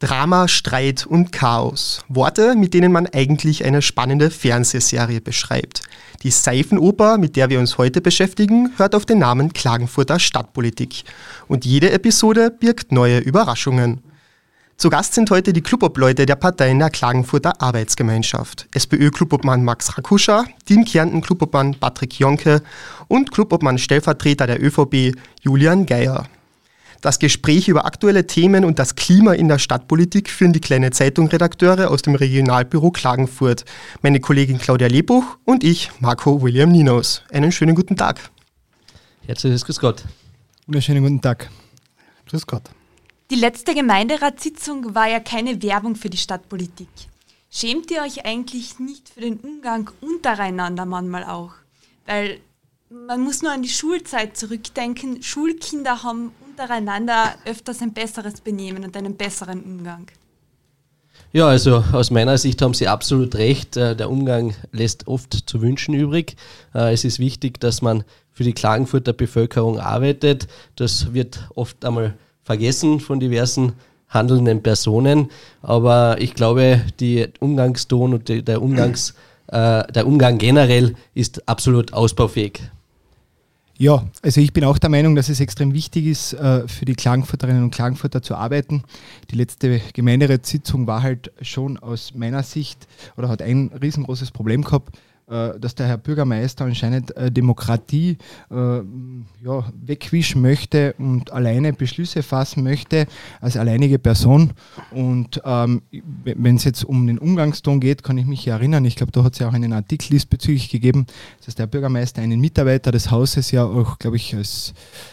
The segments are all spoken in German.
Drama, Streit und Chaos. Worte, mit denen man eigentlich eine spannende Fernsehserie beschreibt. Die Seifenoper, mit der wir uns heute beschäftigen, hört auf den Namen Klagenfurter Stadtpolitik. Und jede Episode birgt neue Überraschungen. Zu Gast sind heute die Clubobleute der Parteien der Klagenfurter Arbeitsgemeinschaft. SPÖ-Clubobmann Max Rakuscha, Team Kärnten Clubobmann Patrick Jonke und Clubobmann Stellvertreter der ÖVP Julian Geier. Das Gespräch über aktuelle Themen und das Klima in der Stadtpolitik führen die kleine Zeitung-Redakteure aus dem Regionalbüro Klagenfurt, meine Kollegin Claudia Lebuch und ich, Marco William Ninos. Einen schönen guten Tag. Herzliches Grüß Gott. Wunderschönen guten Tag. Grüß Gott. Die letzte Gemeinderatssitzung war ja keine Werbung für die Stadtpolitik. Schämt ihr euch eigentlich nicht für den Umgang untereinander manchmal auch? Weil man muss nur an die Schulzeit zurückdenken. Schulkinder haben untereinander öfters ein besseres Benehmen und einen besseren Umgang. Ja, also aus meiner Sicht haben Sie absolut recht. Äh, der Umgang lässt oft zu wünschen übrig. Äh, es ist wichtig, dass man für die Klagenfurter Bevölkerung arbeitet. Das wird oft einmal vergessen von diversen handelnden Personen. Aber ich glaube, die Umgangston und der, Umgangs, äh, der Umgang generell ist absolut ausbaufähig. Ja, also ich bin auch der Meinung, dass es extrem wichtig ist, äh, für die Klagenfurterinnen und Klagenfurter zu arbeiten. Die letzte Gemeinderatssitzung war halt schon aus meiner Sicht oder hat ein riesengroßes Problem gehabt dass der Herr Bürgermeister anscheinend äh, Demokratie äh, ja, wegwischen möchte und alleine Beschlüsse fassen möchte als alleinige Person. Und ähm, wenn es jetzt um den Umgangston geht, kann ich mich erinnern, ich glaube, da hat es ja auch einen Artikel diesbezüglich gegeben, dass der Bürgermeister einen Mitarbeiter des Hauses ja auch, glaube ich, als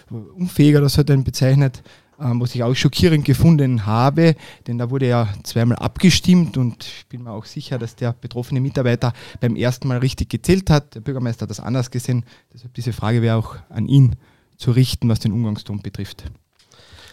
unfähiger oder so dann bezeichnet ähm, was ich auch schockierend gefunden habe, denn da wurde ja zweimal abgestimmt und ich bin mir auch sicher, dass der betroffene Mitarbeiter beim ersten Mal richtig gezählt hat. Der Bürgermeister hat das anders gesehen. Deshalb diese Frage wäre auch an ihn zu richten, was den Umgangston betrifft.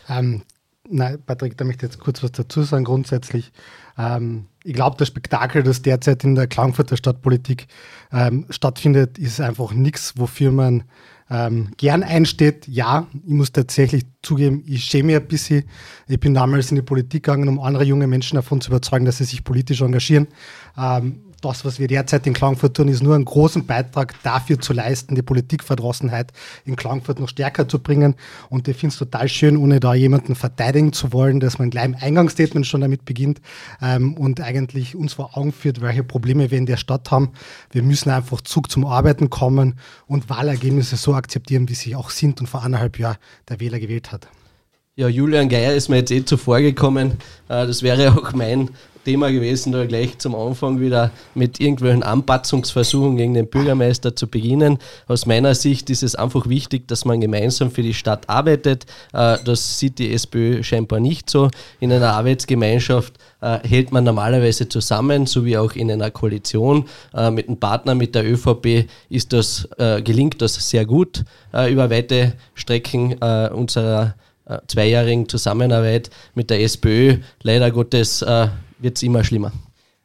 Ähm, nein, Patrick, da möchte ich jetzt kurz was dazu sagen. Grundsätzlich, ähm, ich glaube, das Spektakel, das derzeit in der Klagenfurter Stadtpolitik ähm, stattfindet, ist einfach nichts, wofür man ähm, gern einsteht. Ja, ich muss tatsächlich zugeben, ich schäme mich ein bisschen. Ich bin damals in die Politik gegangen, um andere junge Menschen davon zu überzeugen, dass sie sich politisch engagieren. Ähm, das, was wir derzeit in Klagenfurt tun, ist nur einen großen Beitrag dafür zu leisten, die Politikverdrossenheit in Klagenfurt noch stärker zu bringen. Und ich finde es total schön, ohne da jemanden verteidigen zu wollen, dass man gleich im Eingangsstatement schon damit beginnt ähm, und eigentlich uns vor Augen führt, welche Probleme wir in der Stadt haben. Wir müssen einfach Zug zum Arbeiten kommen und Wahlergebnisse so akzeptieren, wie sie auch sind und vor anderthalb Jahren der Wähler gewählt hat. Ja, Julian Geier ist mir jetzt eh zuvor gekommen. Äh, das wäre auch mein Thema gewesen, da gleich zum Anfang wieder mit irgendwelchen Anpatzungsversuchen gegen den Bürgermeister zu beginnen. Aus meiner Sicht ist es einfach wichtig, dass man gemeinsam für die Stadt arbeitet. Äh, das sieht die SPÖ scheinbar nicht so. In einer Arbeitsgemeinschaft äh, hält man normalerweise zusammen, so wie auch in einer Koalition. Äh, mit einem Partner, mit der ÖVP, ist das, gelingt das sehr gut über weite Strecken unserer zweijährigen Zusammenarbeit mit der SPÖ. Leider Gottes wird es immer schlimmer.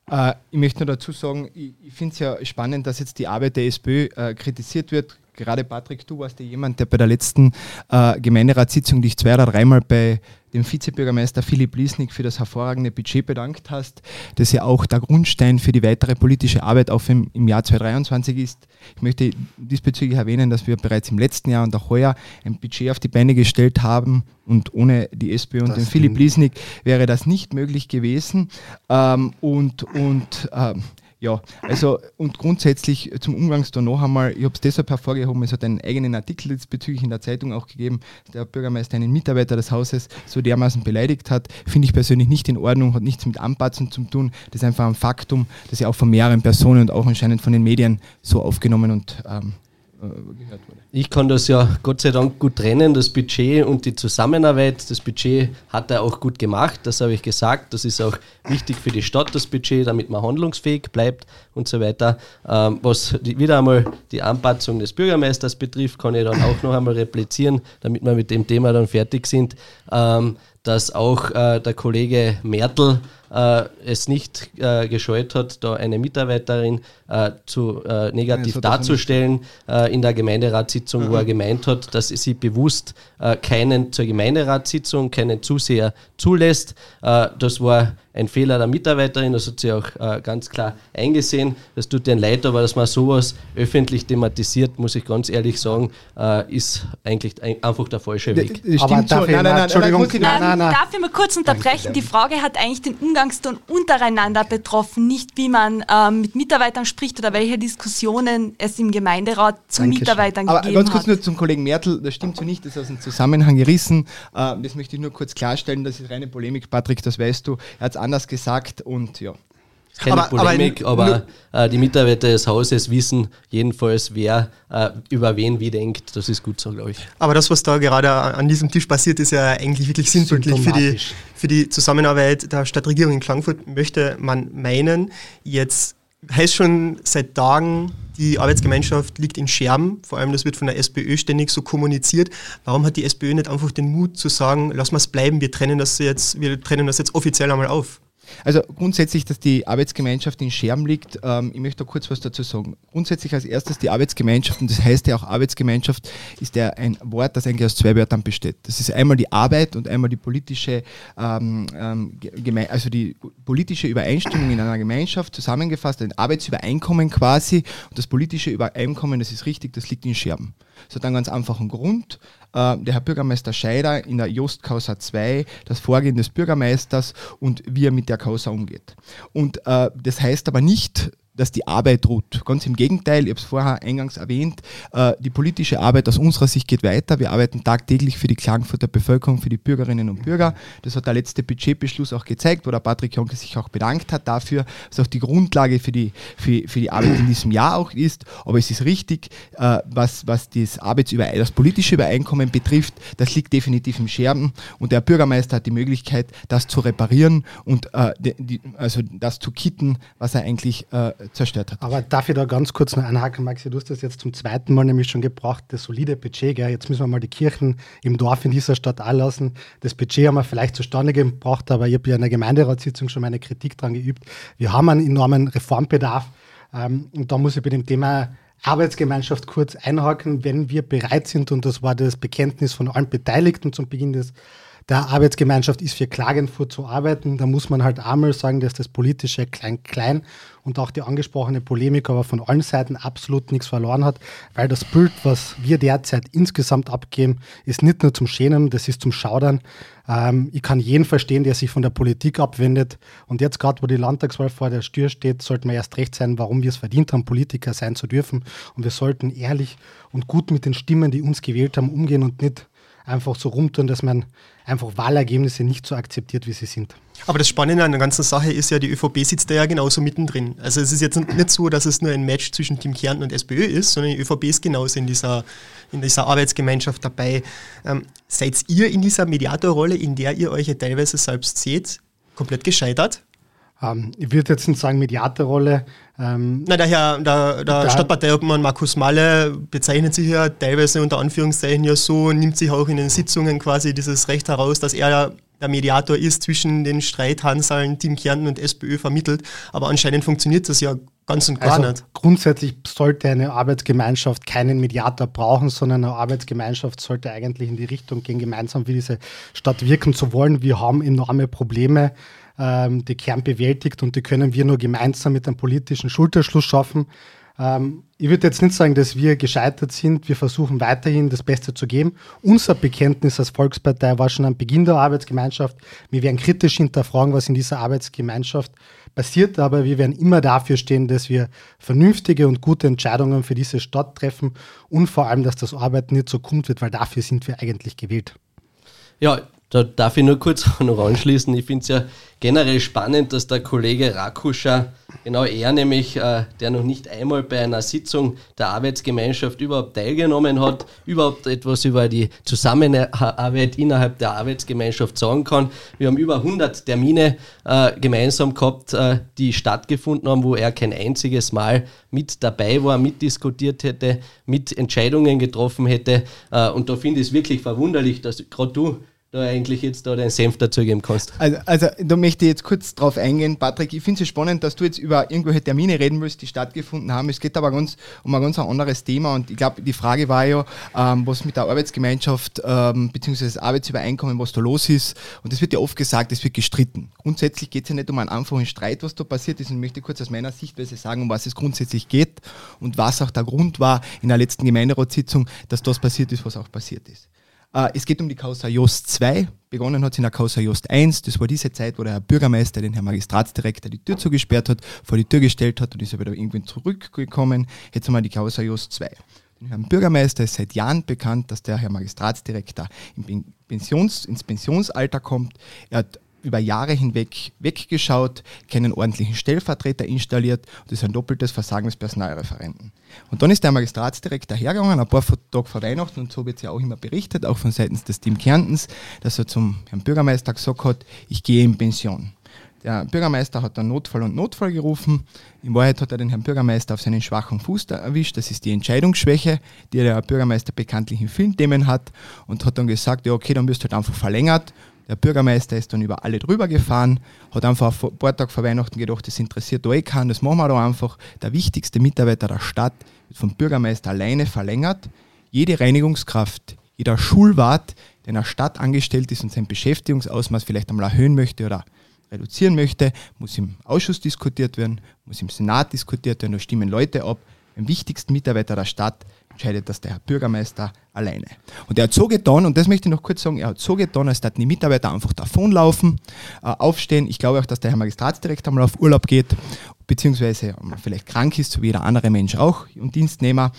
Äh, ich möchte nur dazu sagen, ich, ich finde es ja spannend, dass jetzt die Arbeit der SPÖ äh, kritisiert wird. Gerade Patrick, du warst ja jemand, der bei der letzten äh, Gemeinderatssitzung dich zwei oder dreimal bei dem Vizebürgermeister Philipp Liesnig für das hervorragende Budget bedankt hast, das ja auch der Grundstein für die weitere politische Arbeit auch im, im Jahr 2023 ist. Ich möchte diesbezüglich erwähnen, dass wir bereits im letzten Jahr und auch heuer ein Budget auf die Beine gestellt haben und ohne die SPÖ und das den Philipp Liesnig wäre das nicht möglich gewesen. Ähm, und und ähm, ja, also und grundsätzlich zum Umgangston noch einmal, ich habe es deshalb hervorgehoben, es hat einen eigenen Artikel diesbezüglich in der Zeitung auch gegeben, der Bürgermeister einen Mitarbeiter des Hauses so dermaßen beleidigt hat, finde ich persönlich nicht in Ordnung, hat nichts mit Anpatzen zu tun, das ist einfach ein Faktum, das ja auch von mehreren Personen und auch anscheinend von den Medien so aufgenommen und ähm, äh, gehört wurde. Ich kann das ja Gott sei Dank gut trennen, das Budget und die Zusammenarbeit. Das Budget hat er auch gut gemacht, das habe ich gesagt. Das ist auch wichtig für die Stadt, das Budget, damit man handlungsfähig bleibt und so weiter. Ähm, was die, wieder einmal die Anpassung des Bürgermeisters betrifft, kann ich dann auch noch einmal replizieren, damit wir mit dem Thema dann fertig sind, ähm, dass auch äh, der Kollege Mertel äh, es nicht äh, gescheut hat, da eine Mitarbeiterin äh, zu äh, negativ ja, darzustellen äh, in der Gemeinderatssitzung, mhm. wo er gemeint hat, dass sie bewusst äh, keinen zur Gemeinderatssitzung, keinen Zuseher zulässt. Äh, das war ein Fehler der Mitarbeiterin, das hat sie auch äh, ganz klar eingesehen. Das tut ihnen leid, aber dass man sowas öffentlich thematisiert, muss ich ganz ehrlich sagen, äh, ist eigentlich ein, einfach der falsche Weg. So. Nein, nein, nein, Entschuldigung. Nein, nein, nein, nein. Darf ich mal kurz unterbrechen? Die Frage hat eigentlich den Umgangston untereinander betroffen, nicht wie man mit Mitarbeitern spricht oder welche Diskussionen es im Gemeinderat zu Dankeschön. Mitarbeitern aber gegeben hat. Ganz kurz nur zum Kollegen Mertel, das stimmt so nicht, das ist aus dem Zusammenhang gerissen. Äh, das möchte ich nur kurz klarstellen, das ist reine Polemik, Patrick, das weißt du. Er hat es anders gesagt und ja. Keine aber, Polemik, aber, aber äh, die Mitarbeiter des Hauses wissen jedenfalls, wer äh, über wen wie denkt. Das ist gut so, glaube ich. Aber das, was da gerade an diesem Tisch passiert, ist ja eigentlich wirklich sinnbildlich für die, für die Zusammenarbeit der Stadtregierung in Klagenfurt, möchte man meinen. Jetzt heißt schon seit Tagen, die Arbeitsgemeinschaft liegt in Scherben. Vor allem, das wird von der SPÖ ständig so kommuniziert. Warum hat die SPÖ nicht einfach den Mut zu sagen, lass mal es bleiben, wir trennen das jetzt, wir trennen das jetzt offiziell einmal auf? Also grundsätzlich, dass die Arbeitsgemeinschaft in Scherben liegt, ähm, ich möchte da kurz was dazu sagen. Grundsätzlich als erstes die Arbeitsgemeinschaft, und das heißt ja auch Arbeitsgemeinschaft, ist ja ein Wort, das eigentlich aus zwei Wörtern besteht. Das ist einmal die Arbeit und einmal die politische, ähm, ähm, also die politische Übereinstimmung in einer Gemeinschaft, zusammengefasst, ein Arbeitsübereinkommen quasi. Und das politische Übereinkommen, das ist richtig, das liegt in Scherben. Das hat einen ganz einfachen Grund. Äh, der Herr Bürgermeister Scheider in der Just Causa 2 das Vorgehen des Bürgermeisters und wie er mit der Causa umgeht. Und äh, das heißt aber nicht, dass die Arbeit ruht. Ganz im Gegenteil, ich habe es vorher eingangs erwähnt, äh, die politische Arbeit aus unserer Sicht geht weiter. Wir arbeiten tagtäglich für die Klagenfurter Bevölkerung, für die Bürgerinnen und Bürger. Das hat der letzte Budgetbeschluss auch gezeigt, wo der Patrick Jonke sich auch bedankt hat dafür, was auch die Grundlage für die, für, für die Arbeit in diesem Jahr auch ist. Aber es ist richtig, äh, was, was das, Arbeitsüber das politische Übereinkommen betrifft, das liegt definitiv im Scherben und der Bürgermeister hat die Möglichkeit, das zu reparieren und äh, also das zu kitten, was er eigentlich zerstört hat. Aber darf ich da ganz kurz noch einhaken, Maxi? Du hast das jetzt zum zweiten Mal nämlich schon gebracht, das solide Budget. Gell? Jetzt müssen wir mal die Kirchen im Dorf in dieser Stadt anlassen. Das Budget haben wir vielleicht zustande gebracht, aber ich habe ja in der Gemeinderatssitzung schon meine Kritik daran geübt. Wir haben einen enormen Reformbedarf. Ähm, und da muss ich bei dem Thema Arbeitsgemeinschaft kurz einhaken, wenn wir bereit sind, und das war das Bekenntnis von allen Beteiligten zum Beginn des der Arbeitsgemeinschaft ist für Klagenfurt zu arbeiten. Da muss man halt einmal sagen, dass das politische Klein-Klein und auch die angesprochene Polemik aber von allen Seiten absolut nichts verloren hat, weil das Bild, was wir derzeit insgesamt abgeben, ist nicht nur zum Schämen, das ist zum Schaudern. Ähm, ich kann jeden verstehen, der sich von der Politik abwendet. Und jetzt gerade, wo die Landtagswahl vor der Tür steht, sollten wir erst recht sein, warum wir es verdient haben, Politiker sein zu dürfen. Und wir sollten ehrlich und gut mit den Stimmen, die uns gewählt haben, umgehen und nicht einfach so rumtun, dass man einfach Wahlergebnisse nicht so akzeptiert, wie sie sind. Aber das Spannende an der ganzen Sache ist ja, die ÖVP sitzt da ja genauso mittendrin. Also es ist jetzt nicht so, dass es nur ein Match zwischen Team Kärnten und SPÖ ist, sondern die ÖVP ist genauso in dieser, in dieser Arbeitsgemeinschaft dabei. Ähm, seid ihr in dieser Mediatorrolle, in der ihr euch ja teilweise selbst seht, komplett gescheitert? Ähm, ich würde jetzt nicht sagen Mediatorrolle. Ähm, Na, der Herr, der, der Stadtparteiobmann Markus Malle bezeichnet sich ja teilweise unter Anführungszeichen ja so, nimmt sich auch in den Sitzungen quasi dieses Recht heraus, dass er der Mediator ist zwischen den Streithanseln, Team Kärnten und SPÖ vermittelt. Aber anscheinend funktioniert das ja ganz und gar also nicht. Grundsätzlich sollte eine Arbeitsgemeinschaft keinen Mediator brauchen, sondern eine Arbeitsgemeinschaft sollte eigentlich in die Richtung gehen, gemeinsam für diese Stadt wirken zu wollen. Wir haben enorme Probleme ähm, die Kern bewältigt und die können wir nur gemeinsam mit einem politischen Schulterschluss schaffen. Ähm, ich würde jetzt nicht sagen, dass wir gescheitert sind. Wir versuchen weiterhin das Beste zu geben. Unser Bekenntnis als Volkspartei war schon am Beginn der Arbeitsgemeinschaft. Wir werden kritisch hinterfragen, was in dieser Arbeitsgemeinschaft passiert, aber wir werden immer dafür stehen, dass wir vernünftige und gute Entscheidungen für diese Stadt treffen und vor allem, dass das Arbeiten nicht so kommt wird, weil dafür sind wir eigentlich gewählt. Ja, da darf ich nur kurz noch anschließen. Ich finde es ja generell spannend, dass der Kollege Rakuscher, genau er nämlich, äh, der noch nicht einmal bei einer Sitzung der Arbeitsgemeinschaft überhaupt teilgenommen hat, überhaupt etwas über die Zusammenarbeit innerhalb der Arbeitsgemeinschaft sagen kann. Wir haben über 100 Termine äh, gemeinsam gehabt, äh, die stattgefunden haben, wo er kein einziges Mal mit dabei war, mitdiskutiert hätte, mit Entscheidungen getroffen hätte. Äh, und da finde ich es wirklich verwunderlich, dass gerade du da eigentlich jetzt da den Senf dazugeben kannst. Also, also da möchte ich jetzt kurz drauf eingehen, Patrick. Ich finde es spannend, dass du jetzt über irgendwelche Termine reden willst, die stattgefunden haben. Es geht aber ganz um ein ganz anderes Thema und ich glaube, die Frage war ja, ähm, was mit der Arbeitsgemeinschaft ähm, bzw. das Arbeitsübereinkommen, was da los ist. Und es wird ja oft gesagt, es wird gestritten. Grundsätzlich geht es ja nicht um einen einfachen Streit, was da passiert ist. Und ich möchte kurz aus meiner Sichtweise sagen, um was es grundsätzlich geht und was auch der Grund war in der letzten Gemeinderatssitzung, dass das passiert ist, was auch passiert ist. Äh, es geht um die Causa Jost 2. Begonnen hat es in der Causa Jost 1. Das war diese Zeit, wo der Herr Bürgermeister den Herrn Magistratsdirektor die Tür zugesperrt hat, vor die Tür gestellt hat und ist er wieder irgendwann zurückgekommen. Jetzt haben wir die Causa Jost 2. Den Herrn Bürgermeister ist seit Jahren bekannt, dass der Herr Magistratsdirektor ins Pensionsalter kommt. Er hat über Jahre hinweg weggeschaut, keinen ordentlichen Stellvertreter installiert und das ist ein doppeltes Versagen des Personalreferenten. Und dann ist der Magistratsdirektor hergegangen, ein paar Tage vor Weihnachten, und so wird es ja auch immer berichtet, auch von seitens des Team Kärntens, dass er zum Herrn Bürgermeister gesagt hat, ich gehe in Pension. Der Bürgermeister hat dann Notfall und Notfall gerufen. In Wahrheit hat er den Herrn Bürgermeister auf seinen schwachen Fuß erwischt. Das ist die Entscheidungsschwäche, die der Bürgermeister bekanntlich in vielen Themen hat und hat dann gesagt, ja okay, dann wirst du halt einfach verlängert der Bürgermeister ist dann über alle drüber gefahren, hat einfach ein paar Tage vor Weihnachten gedacht, das interessiert da eh keinen, das machen wir da einfach. Der wichtigste Mitarbeiter der Stadt wird vom Bürgermeister alleine verlängert. Jede Reinigungskraft, jeder Schulwart, der in der Stadt angestellt ist und sein Beschäftigungsausmaß vielleicht einmal erhöhen möchte oder reduzieren möchte, muss im Ausschuss diskutiert werden, muss im Senat diskutiert werden, da stimmen Leute ab. Im wichtigsten Mitarbeiter der Stadt entscheidet das der Herr Bürgermeister alleine. Und er hat so getan, und das möchte ich noch kurz sagen, er hat so getan, als dass die Mitarbeiter einfach davonlaufen, äh, aufstehen. Ich glaube auch, dass der Herr Magistratsdirektor mal auf Urlaub geht, beziehungsweise vielleicht krank ist, so wie jeder andere Mensch auch und Dienstnehmer.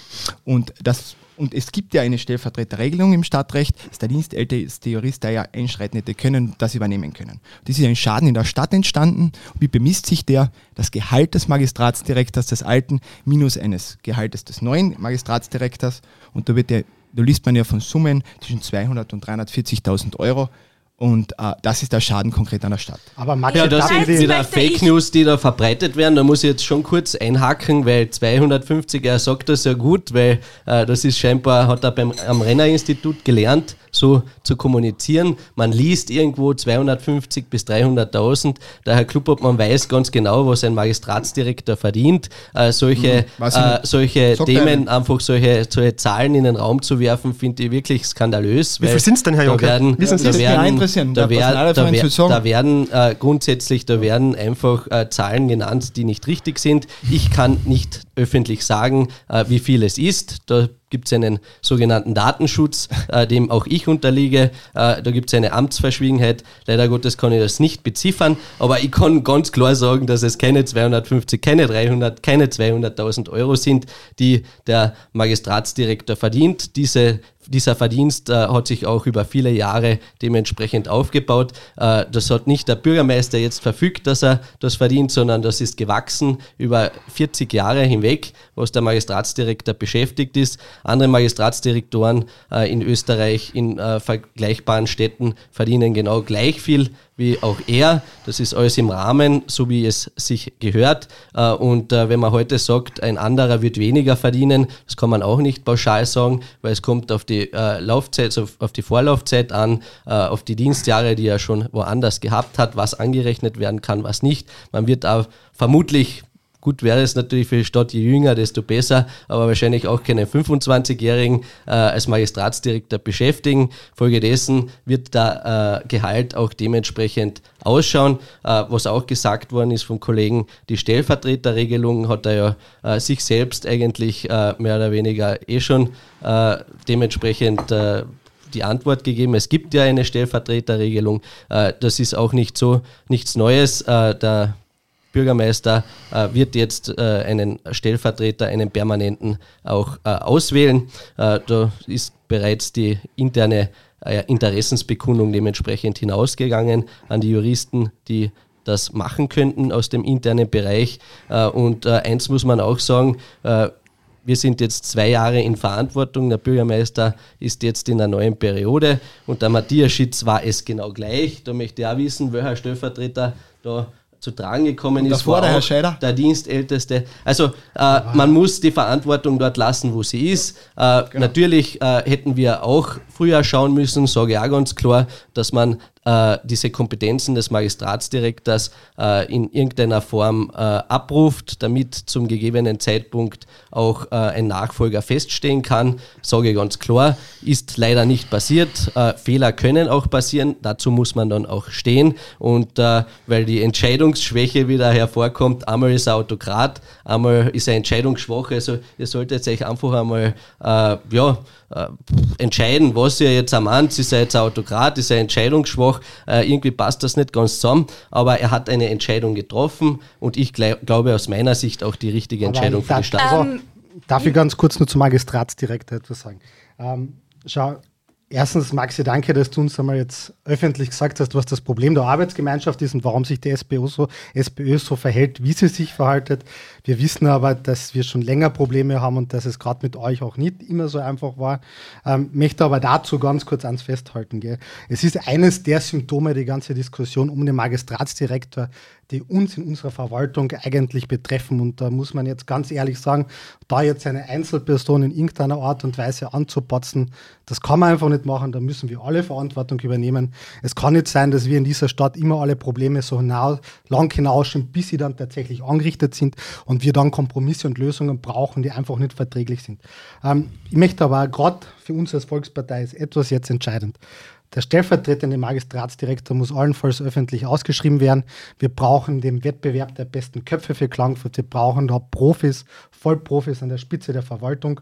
Und das und es gibt ja eine Stellvertreterregelung im Stadtrecht, dass der dienstälteste Jurist da ja einschreiten hätte können, das übernehmen können. Das ist ein Schaden in der Stadt entstanden. Wie bemisst sich der? Das Gehalt des Magistratsdirektors des alten minus eines Gehaltes des neuen Magistratsdirektors. Und da wird der, da liest man ja von Summen zwischen 200 und 340.000 Euro. Und äh, das ist der Schaden konkret an der Stadt. Aber Max, ja, das sind wieder Fake News, die da verbreitet werden. Da muss ich jetzt schon kurz einhaken, weil 250, er sagt das ja gut, weil äh, das ist scheinbar, hat er beim, am Renner-Institut gelernt, so zu kommunizieren. Man liest irgendwo 250 bis 300.000. Der Herr Klubobmann weiß ganz genau, was ein Magistratsdirektor verdient. Äh, solche mhm, äh, solche Themen, einfach solche, solche Zahlen in den Raum zu werfen, finde ich wirklich skandalös. Wie viel sind es denn, Herr Juncker? Da werden, da werden, da werden, da werden, da werden äh, grundsätzlich, da werden einfach äh, Zahlen genannt, die nicht richtig sind. Ich kann nicht öffentlich sagen, äh, wie viel es ist. Da gibt es einen sogenannten Datenschutz, äh, dem auch ich unterliege. Äh, da gibt es eine Amtsverschwiegenheit. Leider Gottes kann ich das nicht beziffern, aber ich kann ganz klar sagen, dass es keine 250, keine 300, keine 200.000 Euro sind, die der Magistratsdirektor verdient. Diese dieser Verdienst äh, hat sich auch über viele Jahre dementsprechend aufgebaut. Äh, das hat nicht der Bürgermeister jetzt verfügt, dass er das verdient, sondern das ist gewachsen über 40 Jahre hinweg, was der Magistratsdirektor beschäftigt ist. Andere Magistratsdirektoren äh, in Österreich in äh, vergleichbaren Städten verdienen genau gleich viel wie auch er. Das ist alles im Rahmen, so wie es sich gehört. Äh, und äh, wenn man heute sagt, ein anderer wird weniger verdienen, das kann man auch nicht pauschal sagen, weil es kommt auf die äh, Laufzeit, auf die Vorlaufzeit an, auf die Dienstjahre, die er schon woanders gehabt hat, was angerechnet werden kann, was nicht. Man wird auch vermutlich Gut wäre es natürlich für die Stadt, je jünger, desto besser, aber wahrscheinlich auch keinen 25-Jährigen äh, als Magistratsdirektor beschäftigen. Folgedessen wird der äh, Gehalt auch dementsprechend ausschauen. Äh, was auch gesagt worden ist vom Kollegen, die Stellvertreterregelung hat er ja äh, sich selbst eigentlich äh, mehr oder weniger eh schon äh, dementsprechend die Antwort gegeben. Es gibt ja eine Stellvertreterregelung. das ist auch nicht so nichts Neues. der Bürgermeister äh, wird jetzt äh, einen Stellvertreter, einen permanenten auch äh, auswählen. Äh, da ist bereits die interne äh, Interessensbekundung dementsprechend hinausgegangen an die Juristen, die das machen könnten aus dem internen Bereich. Und eins muss man auch sagen, wir sind jetzt zwei Jahre in Verantwortung. Der Bürgermeister ist jetzt in einer neuen Periode und der Matthias Schitz war es genau gleich. Da möchte ich auch wissen, welcher Stellvertreter da zu tragen gekommen ist, war der Herr Scheider? der Dienstälteste. Also äh, man muss die Verantwortung dort lassen, wo sie ist. Äh, Genau. Natürlich äh, hätten wir auch früher schauen müssen, sage ich auch ganz klar, dass man äh, diese Kompetenzen des Magistratsdirektors äh, in irgendeiner Form äh, abruft, damit zum gegebenen Zeitpunkt auch äh, ein Nachfolger feststehen kann. Sage ganz klar, ist leider nicht passiert. Äh, Fehler können auch passieren, dazu muss man dann auch stehen. Und äh, weil die Entscheidungsschwäche wieder hervorkommt, einmal ist er Autokrat, einmal ist er entscheidungsschwach. Also ihr solltet euch einfach einmal äh, ja, äh, entscheiden, was ihr jetzt am meint. Ist er jetzt ein Autokrat, ist er entscheidungsschwach? Äh, irgendwie passt das nicht ganz zusammen, aber er hat eine Entscheidung getroffen und ich glaub, glaube aus meiner Sicht auch die richtige Entscheidung für die Stadt. Also, Ähm, darf ich ganz kurz nur zum Magistratsdirektor etwas sagen? Ähm, schau, erstens, Maxi, danke, dass du uns einmal jetzt öffentlich gesagt hast, was das Problem der Arbeitsgemeinschaft ist und warum sich die SPÖ so, SPÖ so verhält, wie sie sich verhaltet. Wir wissen aber, dass wir schon länger Probleme haben und dass es gerade mit euch auch nicht immer so einfach war. Ähm, möchte aber dazu ganz kurz ans Festhalten. Gell? Es ist eines der Symptome, die ganze Diskussion um den Magistratsdirektor, die uns in unserer Verwaltung eigentlich betreffen. Und da muss man jetzt ganz ehrlich sagen, da jetzt eine Einzelperson in irgendeiner Art und Weise anzupatzen, das kann man einfach nicht machen. Da müssen wir alle Verantwortung übernehmen. Es kann nicht sein, dass wir in dieser Stadt immer alle Probleme so hinaus, lang hinausschieben, bis sie dann tatsächlich angerichtet sind und wir dann Kompromisse und Lösungen brauchen, die einfach nicht verträglich sind. Ähm, ich möchte aber gerade für uns als Volkspartei ist etwas jetzt entscheidend. Der stellvertretende Magistratsdirektor muss allenfalls öffentlich ausgeschrieben werden. Wir brauchen den Wettbewerb der besten Köpfe für Klagenfurt. Wir brauchen da Profis, Vollprofis an der Spitze der Verwaltung.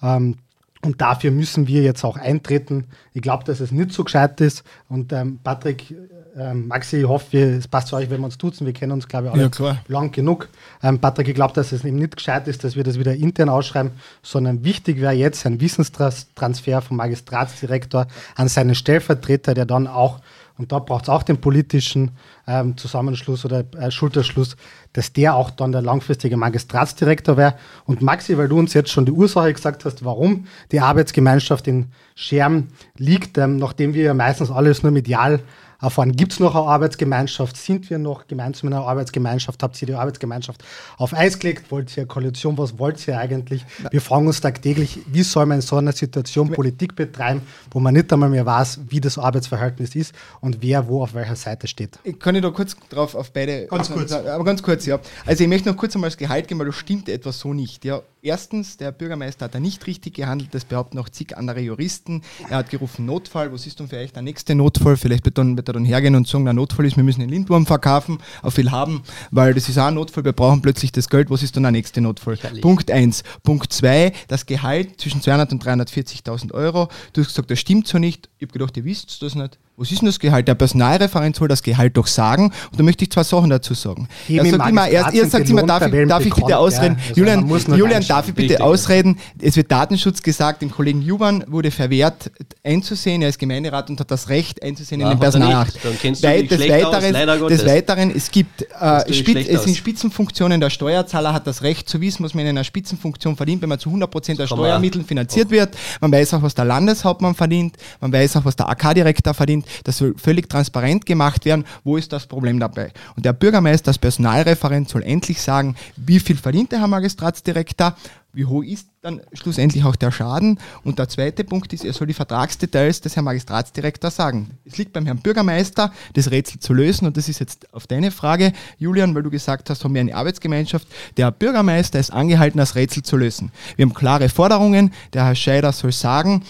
Ähm, und dafür müssen wir jetzt auch eintreten. Ich glaube, dass es nicht so gescheit ist. Und ähm, Patrick, ähm, Maxi, ich hoffe, es passt zu euch, wenn wir uns duzen. Wir kennen uns, glaube ich, alle Ja, lang genug. Ähm, Patrick, ich glaube, dass es eben nicht gescheit ist, dass wir das wieder intern ausschreiben, sondern wichtig wäre jetzt ein Wissenstransfer vom Magistratsdirektor an seinen Stellvertreter, der dann auch, und da braucht es auch den politischen ähm, Zusammenschluss oder äh, Schulterschluss, dass der auch dann der langfristige Magistratsdirektor wäre. Und Maxi, weil du uns jetzt schon die Ursache gesagt hast, warum die Arbeitsgemeinschaft in Scherm liegt, ähm, nachdem wir ja meistens alles nur medial erfahren. Gibt es noch eine Arbeitsgemeinschaft? Sind wir noch gemeinsam in einer Arbeitsgemeinschaft? Habt ihr die Arbeitsgemeinschaft auf Eis gelegt? Wollt ihr eine Koalition? Was wollt ihr eigentlich? Wir fragen uns tagtäglich, wie soll man in so einer Situation Politik betreiben, wo man nicht einmal mehr weiß, wie das Arbeitsverhältnis ist und wer wo auf welcher Seite steht. Kann ich da kurz drauf auf beide. Ganz kurz. Aber ganz kurz, ja. Also ich möchte noch kurz einmal das Gehalt geben, weil das stimmt etwas so nicht. Ja. Erstens, der Bürgermeister hat da nicht richtig gehandelt, das behaupten auch zig andere Juristen. Er hat gerufen Notfall, was ist denn vielleicht der nächste Notfall? Vielleicht wird, dann, wird er dann hergehen und sagen, der Notfall ist, wir müssen den Lindwurm verkaufen, auf viel haben, weil das ist auch ein Notfall, wir brauchen plötzlich das Geld, was ist dann der nächste Notfall? Herrlich. Punkt 1. Punkt 2, das Gehalt zwischen 200 und 340.000 Euro. Du hast gesagt, das stimmt so nicht. Ich habe gedacht, ihr wisst das nicht. Was ist denn das Gehalt? Der Personalreferent soll das Gehalt doch sagen. Und da möchte ich zwei Sachen dazu sagen. Er sagt immer, er, Magistrat er sind sagt immer, darf ich, darf ich bitte ausreden? ja. Also Julian, Julian darf ich bitte Richtig. ausreden? Es wird Datenschutz gesagt, dem Kollegen Juban wurde verwehrt einzusehen. Er ist Gemeinderat und hat das Recht einzusehen Ja, in den er Personalakt. des, Weiteren, des. Weiteren, es gibt, äh, Spitz, es sind. Spitzenfunktionen. Der Steuerzahler hat das Recht zu wissen, was man in einer Spitzenfunktion verdient, wenn man zu 100% der kann man Steuermitteln finanziert wird. Man weiß auch, was der Landeshauptmann verdient. Man weiß auch, was der AK-Direktor verdient. Das soll völlig transparent gemacht werden. Wo ist das Problem dabei? Und der Bürgermeister als Personalreferent soll endlich sagen, wie viel verdient der Herr Magistratsdirektor, wie hoch ist dann schlussendlich auch der Schaden. Und der zweite Punkt ist, er soll die Vertragsdetails des Herrn Magistratsdirektors sagen. Es liegt beim Herrn Bürgermeister, das Rätsel zu lösen. Und das ist jetzt auf deine Frage, Julian, weil du gesagt hast, haben wir eine Arbeitsgemeinschaft. Der Bürgermeister ist angehalten, das Rätsel zu lösen. Wir haben klare Forderungen. Der Herr Scheider soll sagen,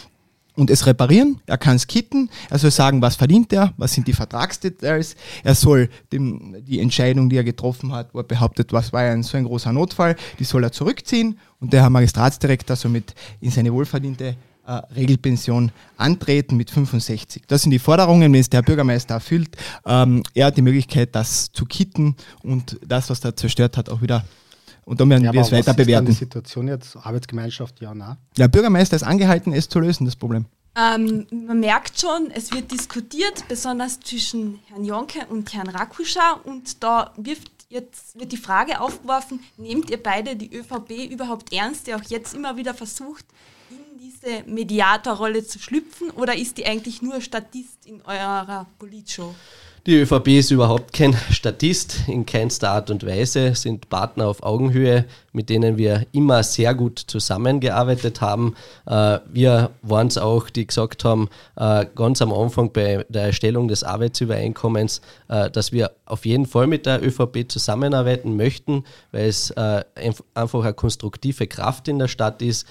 und es reparieren. Er kann es kitten. Er soll sagen, was verdient er, was sind die Vertragsdetails. Er soll dem, die Entscheidung, die er getroffen hat, wo er behauptet, was war ein, so ein großer Notfall, die soll er zurückziehen. Und der Herr Magistratsdirektor somit in seine wohlverdiente äh, Regelpension antreten mit 65. Das sind die Forderungen, wenn es der Bürgermeister erfüllt. Ähm, er hat die Möglichkeit, das zu kitten und das, was er zerstört hat, auch wieder. Und dann werden Ja, wir es was weiter ist bewerten. die Situation jetzt? Arbeitsgemeinschaft, ja, nein. Der Bürgermeister ist angehalten, es zu lösen, das Problem. Ähm, man merkt schon, es wird diskutiert, besonders zwischen Herrn Jonke und Herrn Rakuscha. Und da wirft jetzt, wird die Frage aufgeworfen, nehmt ihr beide die ÖVP überhaupt ernst, der auch jetzt immer wieder versucht, in diese Mediatorrolle zu schlüpfen? Oder ist die eigentlich nur Statist in eurer Politshow? Die ÖVP ist überhaupt kein Statist in keinster Art und Weise, sind Partner auf Augenhöhe, mit denen wir immer sehr gut zusammengearbeitet haben. Äh, wir waren es auch, die gesagt haben, äh, ganz am Anfang bei der Erstellung des Arbeitsübereinkommens, äh, dass wir auf jeden Fall mit der ÖVP zusammenarbeiten möchten, weil es einfach eine konstruktive Kraft in der Stadt ist,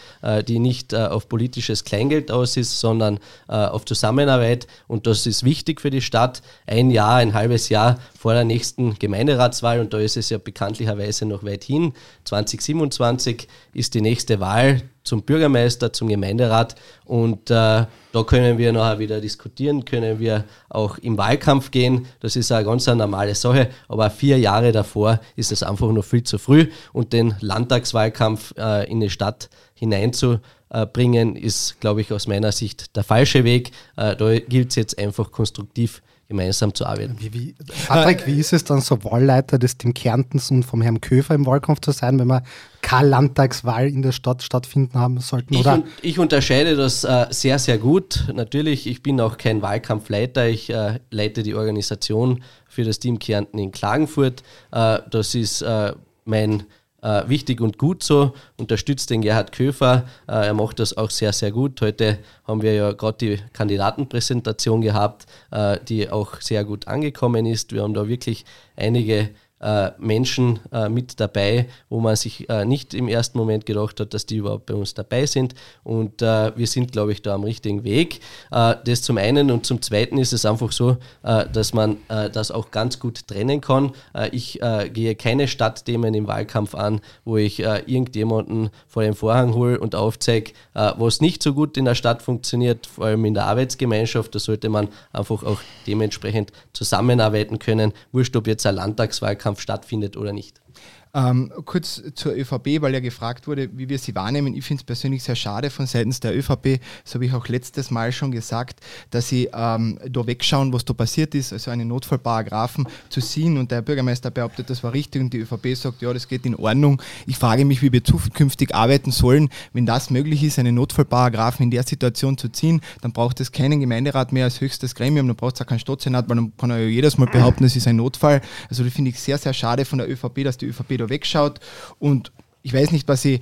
die nicht auf politisches Kleingeld aus ist, sondern auf Zusammenarbeit. Und das ist wichtig für die Stadt. Ein Jahr Jahr, ein halbes Jahr vor der nächsten Gemeinderatswahl und da ist es ja bekanntlicherweise noch weit hin. 2027 ist die nächste Wahl zum Bürgermeister, zum Gemeinderat und äh, da können wir nachher wieder diskutieren, können wir auch im Wahlkampf gehen. Das ist eine ganz eine normale Sache, aber vier Jahre davor ist es einfach noch viel zu früh und den Landtagswahlkampf äh, in die Stadt hineinzubringen, ist, glaube ich, aus meiner Sicht der falsche Weg. Äh, da gilt es jetzt einfach konstruktiv gemeinsam zu arbeiten. Wie, wie, Patrick, wie ist es dann so Wahlleiter des Team Kärntens und vom Herrn Köfer im Wahlkampf zu sein, wenn wir keine Landtagswahl in der Stadt stattfinden haben sollten? Ich, un ich unterscheide das äh, sehr, sehr gut. Natürlich, ich bin auch kein Wahlkampfleiter. Ich äh, leite die Organisation für das Team Kärnten in Klagenfurt. Äh, das ist äh, mein äh, wichtig und gut so. Unterstützt den Gerhard Köfer. Äh, er macht das auch sehr, sehr gut. Heute haben wir ja gerade die Kandidatenpräsentation gehabt, äh, die auch sehr gut angekommen ist. Wir haben da wirklich einige äh, Menschen äh, mit dabei, wo man sich äh, nicht im ersten Moment gedacht hat, dass die überhaupt bei uns dabei sind. Und äh, wir sind, glaube ich, da am richtigen Weg. Äh, das zum einen und zum zweiten ist es einfach so, dass man das auch ganz gut trennen kann. ich gehe keine Stadtthemen im Wahlkampf an, wo ich irgendjemanden vor den Vorhang hole und aufzeige, was nicht so gut in der Stadt funktioniert, vor allem in der Arbeitsgemeinschaft. Da sollte man einfach auch dementsprechend zusammenarbeiten können. Wurscht, ob jetzt ein Landtagswahlkampf Wahlkampf stattfindet oder nicht. Ähm, kurz zur ÖVP, weil ja gefragt wurde, wie wir sie wahrnehmen. Ich finde es persönlich sehr schade von seitens der ÖVP, so habe ich auch letztes Mal schon gesagt, dass sie ähm, da wegschauen, was da passiert ist, also einen Notfallparagraphen zu ziehen und der Bürgermeister behauptet, das war richtig und die ÖVP sagt, ja, das geht in Ordnung. Ich frage mich, wie wir zukünftig arbeiten sollen. Wenn das möglich ist, einen Notfallparagraphen in der Situation zu ziehen, dann braucht es keinen Gemeinderat mehr als höchstes Gremium, dann braucht es auch keinen Stadtsenat, weil dann kann er ja jedes Mal behaupten, es ist ein Notfall. Also das finde ich sehr, sehr schade von der ÖVP, dass die ÖVP da wegschaut und ich weiß nicht, was sie,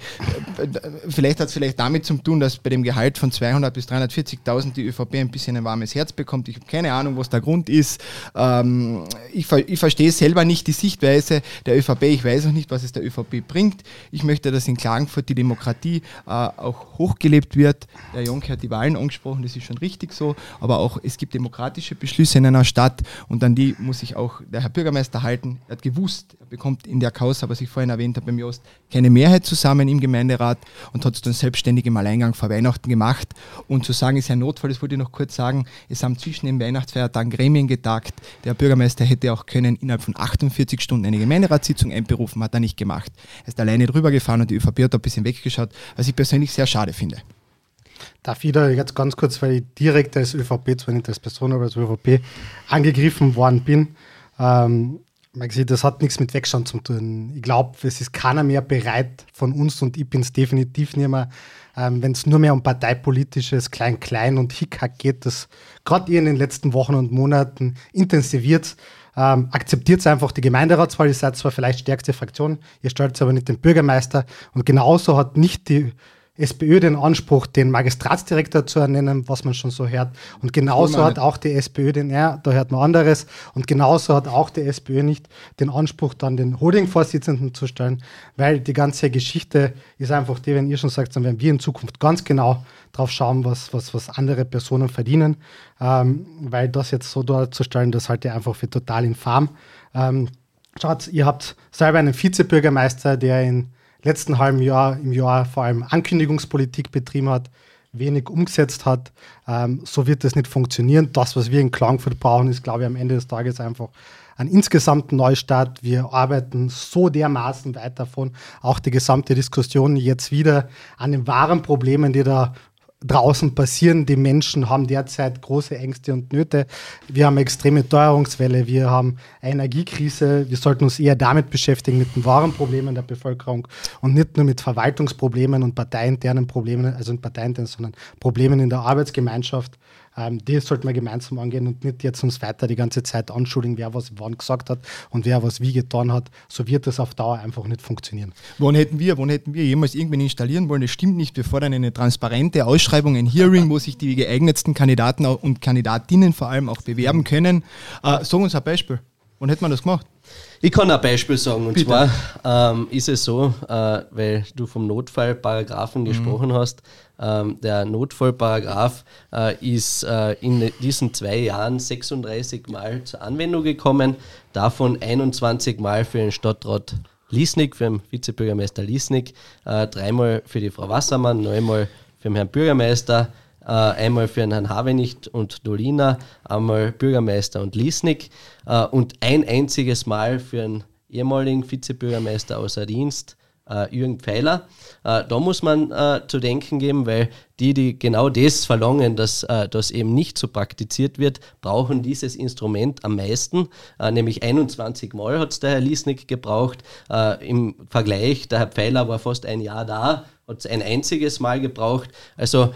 vielleicht hat es vielleicht damit zu tun, dass bei dem Gehalt von 200 bis 340.000 die ÖVP ein bisschen ein warmes Herz bekommt. Ich habe keine Ahnung, was der Grund ist. Ähm, ich, ich verstehe selber nicht die Sichtweise der ÖVP. Ich weiß auch nicht, was es der ÖVP bringt. Ich möchte, dass in Klagenfurt die Demokratie äh, auch hochgelebt wird. Der Jonke hat die Wahlen angesprochen, das ist schon richtig so. Aber auch es gibt demokratische Beschlüsse in einer Stadt und an die muss sich auch der Herr Bürgermeister halten. Er hat gewusst, er bekommt in der Causa, was ich vorhin erwähnt habe, beim Jost, keine eine Mehrheit zusammen im Gemeinderat und hat es dann selbstständig im Alleingang vor Weihnachten gemacht. Und zu sagen, ist ein Notfall, das wollte ich noch kurz sagen, es haben zwischen den Weihnachtsfeiertagen Gremien getagt. Der Bürgermeister hätte auch können innerhalb von 48 Stunden eine Gemeinderatssitzung einberufen, hat er nicht gemacht. Er ist alleine drüber gefahren und die ÖVP hat ein bisschen weggeschaut, was ich persönlich sehr schade finde. Darf ich da jetzt ganz kurz, weil ich direkt als ÖVP, zwar nicht als Person, aber als ÖVP angegriffen worden bin, ähm, das hat nichts mit Wegstand zu tun. Ich glaube, es ist keiner mehr bereit von uns und ich bin es definitiv nicht mehr, ähm, wenn es nur mehr um parteipolitisches Klein-Klein und Hickhack geht, das gerade ihr in den letzten Wochen und Monaten intensiviert. Ähm, akzeptiert einfach die Gemeinderatswahl. Ihr seid zwar vielleicht stärkste Fraktion, ihr stellt aber nicht den Bürgermeister. Und genauso hat nicht die SPÖ den Anspruch, den Magistratsdirektor zu ernennen, was man schon so hört. Und genauso hat auch die SPÖ den, ja, da hört man anderes. Und genauso hat auch die SPÖ nicht den Anspruch, dann den Holding-Vorsitzenden zu stellen, weil die ganze Geschichte ist einfach die, wenn ihr schon sagt, dann werden wir in Zukunft ganz genau drauf schauen, was, was, was andere Personen verdienen, ähm, weil das jetzt so darzustellen, das halte ich einfach für total infam. Ähm, schaut, ihr habt selber einen Vizebürgermeister, der in letzten halben Jahr im Jahr vor allem Ankündigungspolitik betrieben hat, wenig umgesetzt hat. Ähm, so wird das nicht funktionieren. Das, was wir in Klagenfurt brauchen, ist, glaube ich, am Ende des Tages einfach ein insgesamt Neustart. Wir arbeiten so dermaßen weit davon, auch die gesamte Diskussion jetzt wieder an den wahren Problemen, die da draußen passieren. Die Menschen haben derzeit große Ängste und Nöte. Wir haben extreme Teuerungswelle, wir haben Energiekrise. Wir sollten uns eher damit beschäftigen, mit den wahren Problemen der Bevölkerung und nicht nur mit Verwaltungsproblemen und parteiinternen Problemen, also nicht parteiintern, sondern Problemen in der Arbeitsgemeinschaft. Ähm, das sollte man gemeinsam angehen und nicht jetzt uns weiter die ganze Zeit anschuldigen, wer was wann gesagt hat und wer was wie getan hat. So wird das auf Dauer einfach nicht funktionieren. Wann hätten wir, wann hätten wir jemals irgendwen installieren wollen? Das stimmt nicht. Wir fordern eine transparente Ausschreibung, ein Hearing, wo sich die geeignetsten Kandidaten und Kandidatinnen vor allem auch bewerben können. Äh, sag uns ein Beispiel. Wann hätte man das gemacht? Ich kann ein Beispiel sagen. Und Bitte. zwar ähm, ist es so, äh, weil du vom Notfallparagraphen mhm. gesprochen hast. Ähm, der Notfallparagraph äh, ist äh, in diesen zwei Jahren 36 Mal zur Anwendung gekommen, davon 21 Mal für den Stadtrat Liesnig, für den Vizebürgermeister Liesnig, äh, dreimal für die Frau Wassermann, neunmal für den Herrn Bürgermeister, äh, einmal für den Herrn Havenicht und Dolina, einmal Bürgermeister und Liesnig äh, und ein einziges Mal für den ehemaligen Vizebürgermeister außer Dienst, äh, Jürgen Pfeiler. Äh, da muss man äh, zu denken geben, weil die, die genau das verlangen, dass äh, das eben nicht so praktiziert wird, brauchen dieses Instrument am meisten. Äh, nämlich 21 Mal hat es der Herr Liesnig gebraucht. Äh, Im Vergleich, der Herr Pfeiler war fast ein Jahr da, hat es ein einziges Mal gebraucht. Also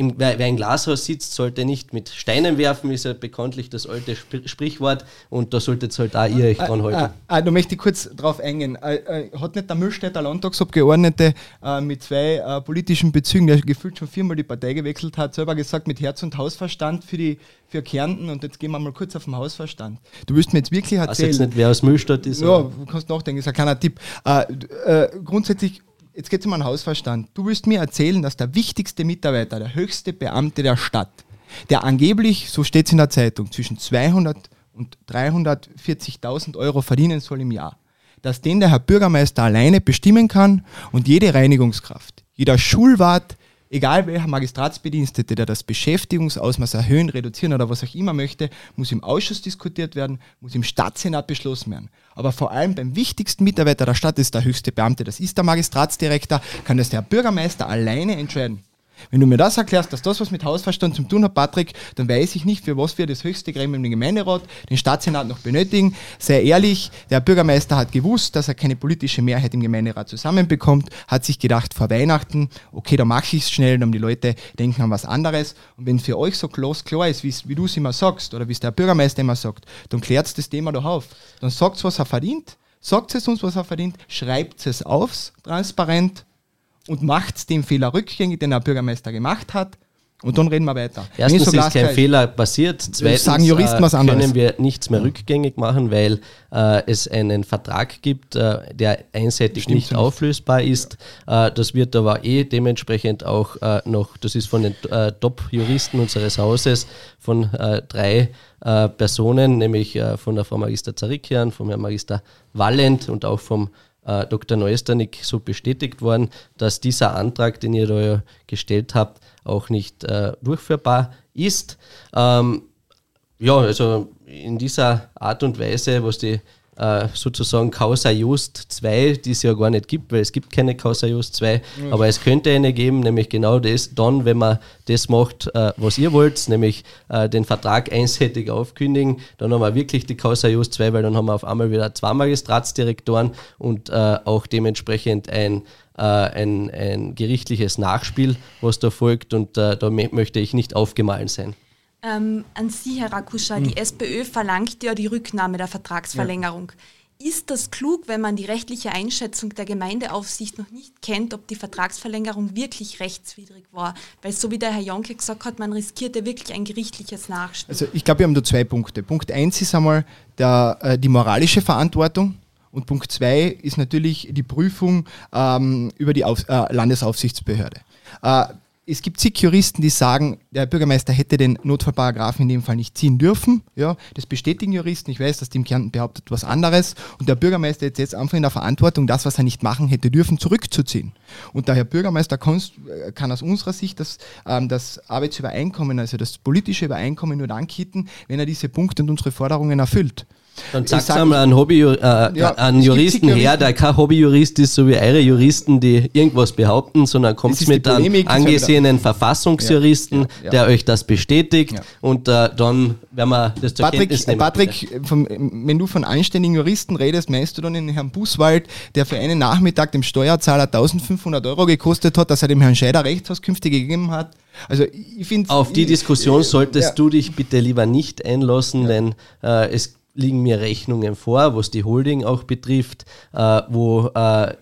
im, wer, wer, im Glashaus sitzt, sollte nicht mit Steinen werfen, ist ja bekanntlich das alte Sp Sprichwort und da solltet halt auch ihr euch dran halten. Ah, ah, da möchte ich kurz drauf eingehen. Äh, äh, hat nicht der Müllstädter Landtagsabgeordnete äh, mit zwei äh, politischen Bezügen, der gefühlt schon viermal die Partei gewechselt hat, selber gesagt, mit Herz und Hausverstand für, die, für Kärnten und jetzt gehen wir mal kurz auf den Hausverstand. Du wirst mir jetzt wirklich erzählen. Ich weiß jetzt nicht, wer aus Müllstadt ist. Ja, du kannst nachdenken, ist ein kleiner Tipp. Äh, äh, grundsätzlich jetzt geht es um einen Hausverstand. Du willst mir erzählen, dass der wichtigste Mitarbeiter, der höchste Beamte der Stadt, der angeblich, so steht es in der Zeitung, zwischen 200 und 340.000 Euro verdienen soll im Jahr, dass den der Herr Bürgermeister alleine bestimmen kann und jede Reinigungskraft, jeder Schulwart, Egal welcher Magistratsbedienstete, der das Beschäftigungsausmaß erhöhen, reduzieren oder was auch immer möchte, muss im Ausschuss diskutiert werden, muss im Stadtsenat beschlossen werden. Aber vor allem beim wichtigsten Mitarbeiter der Stadt ist der höchste Beamte, das ist der Magistratsdirektor, kann das der Bürgermeister alleine entscheiden. Wenn du mir das erklärst, dass das was mit Hausverstand zu tun hat, Patrick, dann weiß ich nicht, für was wir das höchste Gremium im Gemeinderat, den Staatssenat noch benötigen. Sehr ehrlich, der Bürgermeister hat gewusst, dass er keine politische Mehrheit im Gemeinderat zusammenbekommt, hat sich gedacht, vor Weihnachten, okay, da mache ich es schnell, dann die Leute denken an was anderes. Und wenn für euch so klar, klar ist, wie du es immer sagst, oder wie es der Bürgermeister immer sagt, dann klärt das Thema doch auf. Dann sagt was er verdient, sagt es uns, was er verdient, schreibt es auf, transparent und macht den Fehler rückgängig, den der Bürgermeister gemacht hat. Und dann reden wir weiter. Erstens so ist kein Fehler passiert. Zweitens sagen Juristen was anderes. können wir nichts mehr rückgängig machen, weil äh, es einen Vertrag gibt, äh, der einseitig Stimmt nicht auflösbar ist. Äh, das wird aber eh dementsprechend auch äh, noch, das ist von den äh, Top-Juristen unseres Hauses, von äh, drei Personen, nämlich von der Frau Magister Zarikian, vom Herrn Magister Wallend und auch vom äh, Dr. Neusternick so bestätigt worden, dass dieser Antrag, den ihr da ja gestellt habt, auch nicht äh, durchführbar ist. Ähm, ja, also in dieser Art und Weise, was die äh, sozusagen Causa Just 2, die es ja gar nicht gibt, weil es gibt keine Causa Just 2, mhm. aber es könnte eine geben, nämlich genau das, dann, wenn man das macht, äh, was ihr wollt, nämlich äh, den Vertrag einseitig aufkündigen, dann haben wir wirklich die Causa Just 2, weil dann haben wir auf einmal wieder zwei Magistratsdirektoren und äh, auch dementsprechend ein äh, ein, ein gerichtliches Nachspiel, was da folgt und da möchte ich nicht aufgemahlen sein. Ähm, an Sie, Herr Rakuscha, hm. die SPÖ verlangt ja die Rücknahme der Vertragsverlängerung. Ja. Ist das klug, wenn man die rechtliche Einschätzung der Gemeindeaufsicht noch nicht kennt, ob die Vertragsverlängerung wirklich rechtswidrig war? Weil so wie der Herr Jonke gesagt hat, man riskiert ja wirklich ein gerichtliches Nachspiel. Also ich glaube, wir haben da zwei Punkte. Punkt eins ist einmal der, äh, die moralische Verantwortung. Und Punkt zwei ist natürlich die Prüfung ähm, über die Auf, äh, Landesaufsichtsbehörde. Äh, es gibt zig Juristen, die sagen, der Bürgermeister hätte den Notfallparagrafen in dem Fall nicht ziehen dürfen. Ja, das bestätigen Juristen. Ich weiß, dass die im Kärnten behauptet was anderes. Und der Bürgermeister ist jetzt einfach in der Verantwortung, das, was er nicht machen hätte dürfen, zurückzuziehen. Und der Herr Bürgermeister kann, kann aus unserer Sicht das, ähm, das Arbeitsübereinkommen, also das politische Übereinkommen nur dann kitten, wenn er diese Punkte und unsere Forderungen erfüllt. Dann sagt einmal einen, Hobby, äh, ja, einen Juristen her, der kein Hobbyjurist ist, so wie eure Juristen, die irgendwas behaupten, sondern kommt mit einem angesehenen Verfassungsjuristen, ja, ja, der euch das bestätigt. Und äh, dann werden wir das zur Patrick, Kenntnis nehmen. Patrick, vom, wenn du von anständigen Juristen redest, meinst du dann den Herrn Buswald, der für einen Nachmittag dem Steuerzahler 1500 Euro gekostet hat, dass er dem Herrn Scheider Rechtshauskünfte gegeben hat? Also ich finde Auf die Diskussion solltest du dich bitte lieber nicht einlassen, denn äh, es liegen mir Rechnungen vor, was die Holding auch betrifft, äh, wo, äh, äh,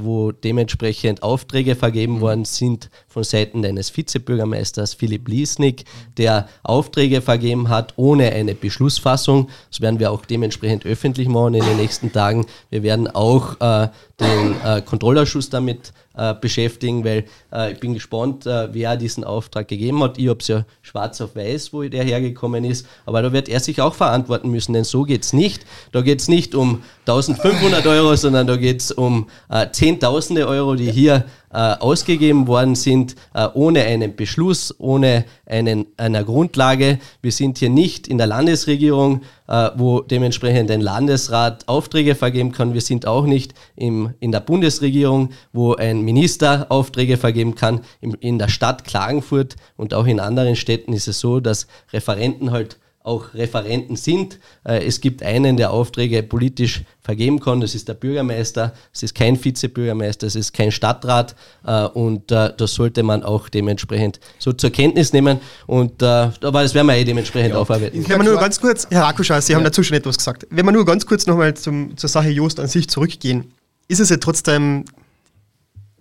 wo dementsprechend Aufträge vergeben mhm. worden sind von Seiten deines Vizebürgermeisters Philipp Liesnik, der Aufträge vergeben hat ohne eine Beschlussfassung. Das werden wir auch dementsprechend öffentlich machen in den nächsten Tagen. Wir werden auch äh, den äh, Kontrollausschuss damit äh, beschäftigen, weil äh, ich bin gespannt, äh, wer diesen Auftrag gegeben hat. Ich habe es ja schwarz auf weiß, wo der hergekommen ist, aber da wird er sich auch verantworten müssen, denn so geht es nicht. Da geht es nicht um 1500 Euro, sondern da geht es um äh, Zehntausende Euro, die hier äh, ausgegeben worden sind, äh, ohne einen Beschluss, ohne einen, eine Grundlage. Wir sind hier nicht in der Landesregierung, äh, wo dementsprechend ein Landesrat Aufträge vergeben kann. Wir sind auch nicht im, in der Bundesregierung, wo ein Minister Aufträge vergeben kann. In, in der Stadt Klagenfurt und auch in anderen Städten ist es so, dass Referenten halt auch Referenten sind. Äh, es gibt einen, der Aufträge politisch vergeben kann, das ist der Bürgermeister, es ist kein Vizebürgermeister, es ist kein Stadtrat äh, und äh, das sollte man auch dementsprechend so zur Kenntnis nehmen und aber das werden wir eh dementsprechend ja. aufarbeiten. Wenn wir nur ganz kurz, Herr Rakuschas, Sie ja. haben dazu schon etwas gesagt, wenn wir nur ganz kurz nochmal zur Sache Jost an sich zurückgehen, ist es ja trotzdem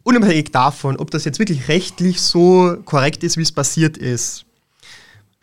unabhängig davon, ob das jetzt wirklich rechtlich so korrekt ist, wie es passiert ist,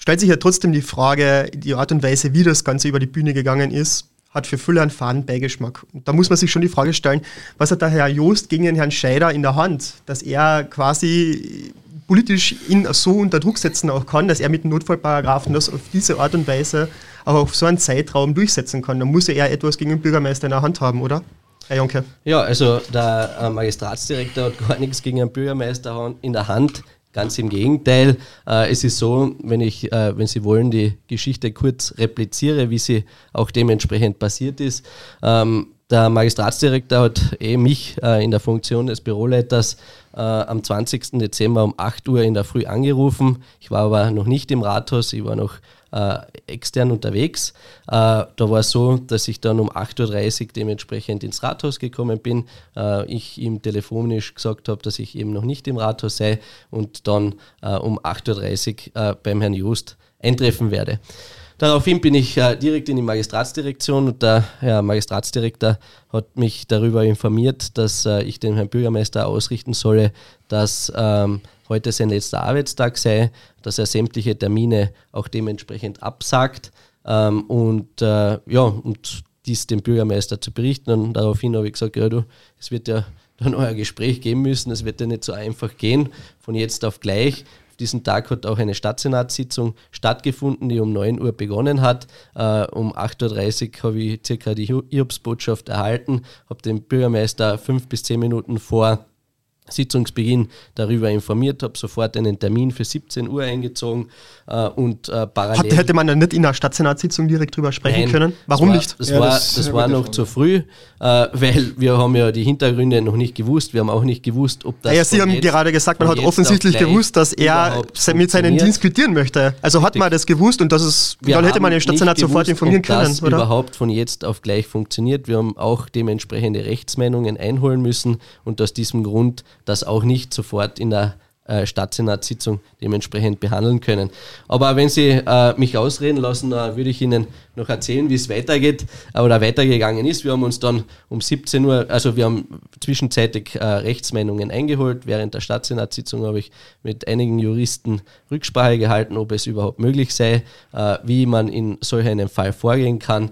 stellt sich ja trotzdem die Frage, die Art und Weise, wie das Ganze über die Bühne gegangen ist, hat für Fülle einen faden Beigeschmack. Da muss man sich schon die Frage stellen, was hat der Herr Joost gegen den Herrn Scheider in der Hand, dass er quasi politisch ihn so unter Druck setzen auch kann, dass er mit Notfallparagraphen das auf diese Art und Weise auch auf so einen Zeitraum durchsetzen kann. Da muss er etwas gegen den Bürgermeister in der Hand haben, oder? Herr Jonke. Ja, also der äh, Magistratsdirektor hat gar nichts gegen den Bürgermeister in der Hand. Ganz im Gegenteil. Äh, es ist so, wenn ich, äh, wenn Sie wollen, die Geschichte kurz repliziere, wie sie auch dementsprechend passiert ist. Ähm, der Magistratsdirektor hat eh mich äh, in der Funktion des Büroleiters am 20. Dezember um 8 Uhr in der Früh angerufen. Ich war aber noch nicht im Rathaus, ich war noch äh, extern unterwegs. Äh, da war es so, dass ich dann um 8.30 Uhr dementsprechend ins Rathaus gekommen bin. Äh, ich ihm telefonisch gesagt habe, dass ich eben noch nicht im Rathaus sei und dann äh, um 8.30 Uhr äh, beim Herrn Just eintreffen werde. Daraufhin bin ich äh, direkt in die Magistratsdirektion und der Herr Magistratsdirektor hat mich darüber informiert, dass äh, ich dem Herrn Bürgermeister ausrichten solle, dass ähm, heute sein letzter Arbeitstag sei, dass er sämtliche Termine auch dementsprechend absagt ähm, und äh, ja, und dies dem Bürgermeister zu berichten. Und daraufhin habe ich gesagt, ja du, es wird ja dann euer Gespräch geben müssen, es wird ja nicht so einfach gehen, von jetzt auf gleich. Auf diesen Tag hat auch eine Stadtsenatssitzung stattgefunden, die um 9 Uhr begonnen hat. Uh, um 8.30 Uhr habe ich circa die Hiobsbotschaft erhalten, habe den Bürgermeister fünf bis zehn Minuten vor Sitzungsbeginn darüber informiert, habe sofort einen Termin für 17 Uhr eingezogen äh, und äh, parallel. Hat, hätte man dann nicht in der Stadtsenatssitzung direkt drüber sprechen Nein, können? Warum das war, nicht? Das ja, war, das, das war noch zu früh, äh, weil wir haben ja die Hintergründe noch nicht gewusst. Wir haben auch nicht gewusst, ob das. Ja, Sie haben jetzt, gerade gesagt, man hat offensichtlich gewusst, dass er mit seinem Dienst quittieren möchte. Also hat man das gewusst und das ist, dann hätte man den Stadtsenat gewusst, sofort informieren ob können. Das oder? überhaupt von jetzt auf gleich funktioniert. Wir haben auch dementsprechende Rechtsmeinungen einholen müssen und aus diesem Grund das auch nicht sofort in der äh, Stadtsenatssitzung dementsprechend behandeln können. Aber wenn Sie äh, mich ausreden lassen, äh, würde ich Ihnen noch erzählen, wie es weitergeht äh, oder weitergegangen ist. Wir haben uns dann um 17 Uhr, also wir haben zwischenzeitig äh, Rechtsmeinungen eingeholt. Während der Stadtsenatssitzung habe ich mit einigen Juristen Rücksprache gehalten, ob es überhaupt möglich sei, äh, wie man in solch einem Fall vorgehen kann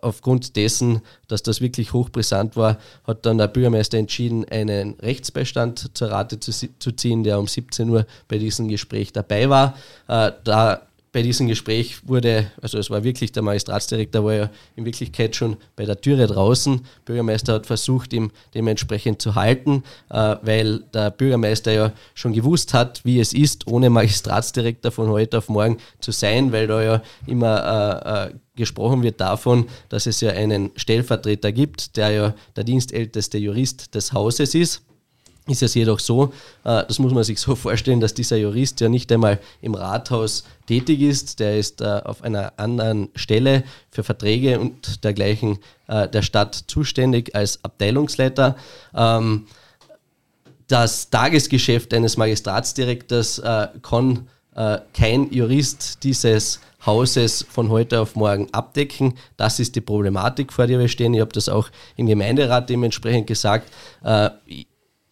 aufgrund dessen, dass das wirklich hochbrisant war, hat dann der Bürgermeister entschieden, einen Rechtsbeistand zur Rate zu, zu ziehen, der um 17 Uhr bei diesem Gespräch dabei war. Äh, da bei diesem Gespräch wurde, also es war wirklich der Magistratsdirektor, war ja in Wirklichkeit schon bei der Türe draußen. Bürgermeister hat versucht, ihm dementsprechend zu halten, äh, weil der Bürgermeister ja schon gewusst hat, wie es ist, ohne Magistratsdirektor von heute auf morgen zu sein, weil da ja immer äh, äh, gesprochen wird davon, dass es ja einen Stellvertreter gibt, der ja der dienstälteste Jurist des Hauses ist ist es jedoch so, äh, das muss man sich so vorstellen, dass dieser Jurist ja nicht einmal im Rathaus tätig ist, der ist äh, auf einer anderen Stelle für Verträge und dergleichen äh, der Stadt zuständig als Abteilungsleiter. Ähm, das Tagesgeschäft eines Magistratsdirektors kann kein Jurist dieses Hauses von heute auf morgen abdecken. Das ist die Problematik, vor der wir stehen. Ich habe das auch im Gemeinderat dementsprechend gesagt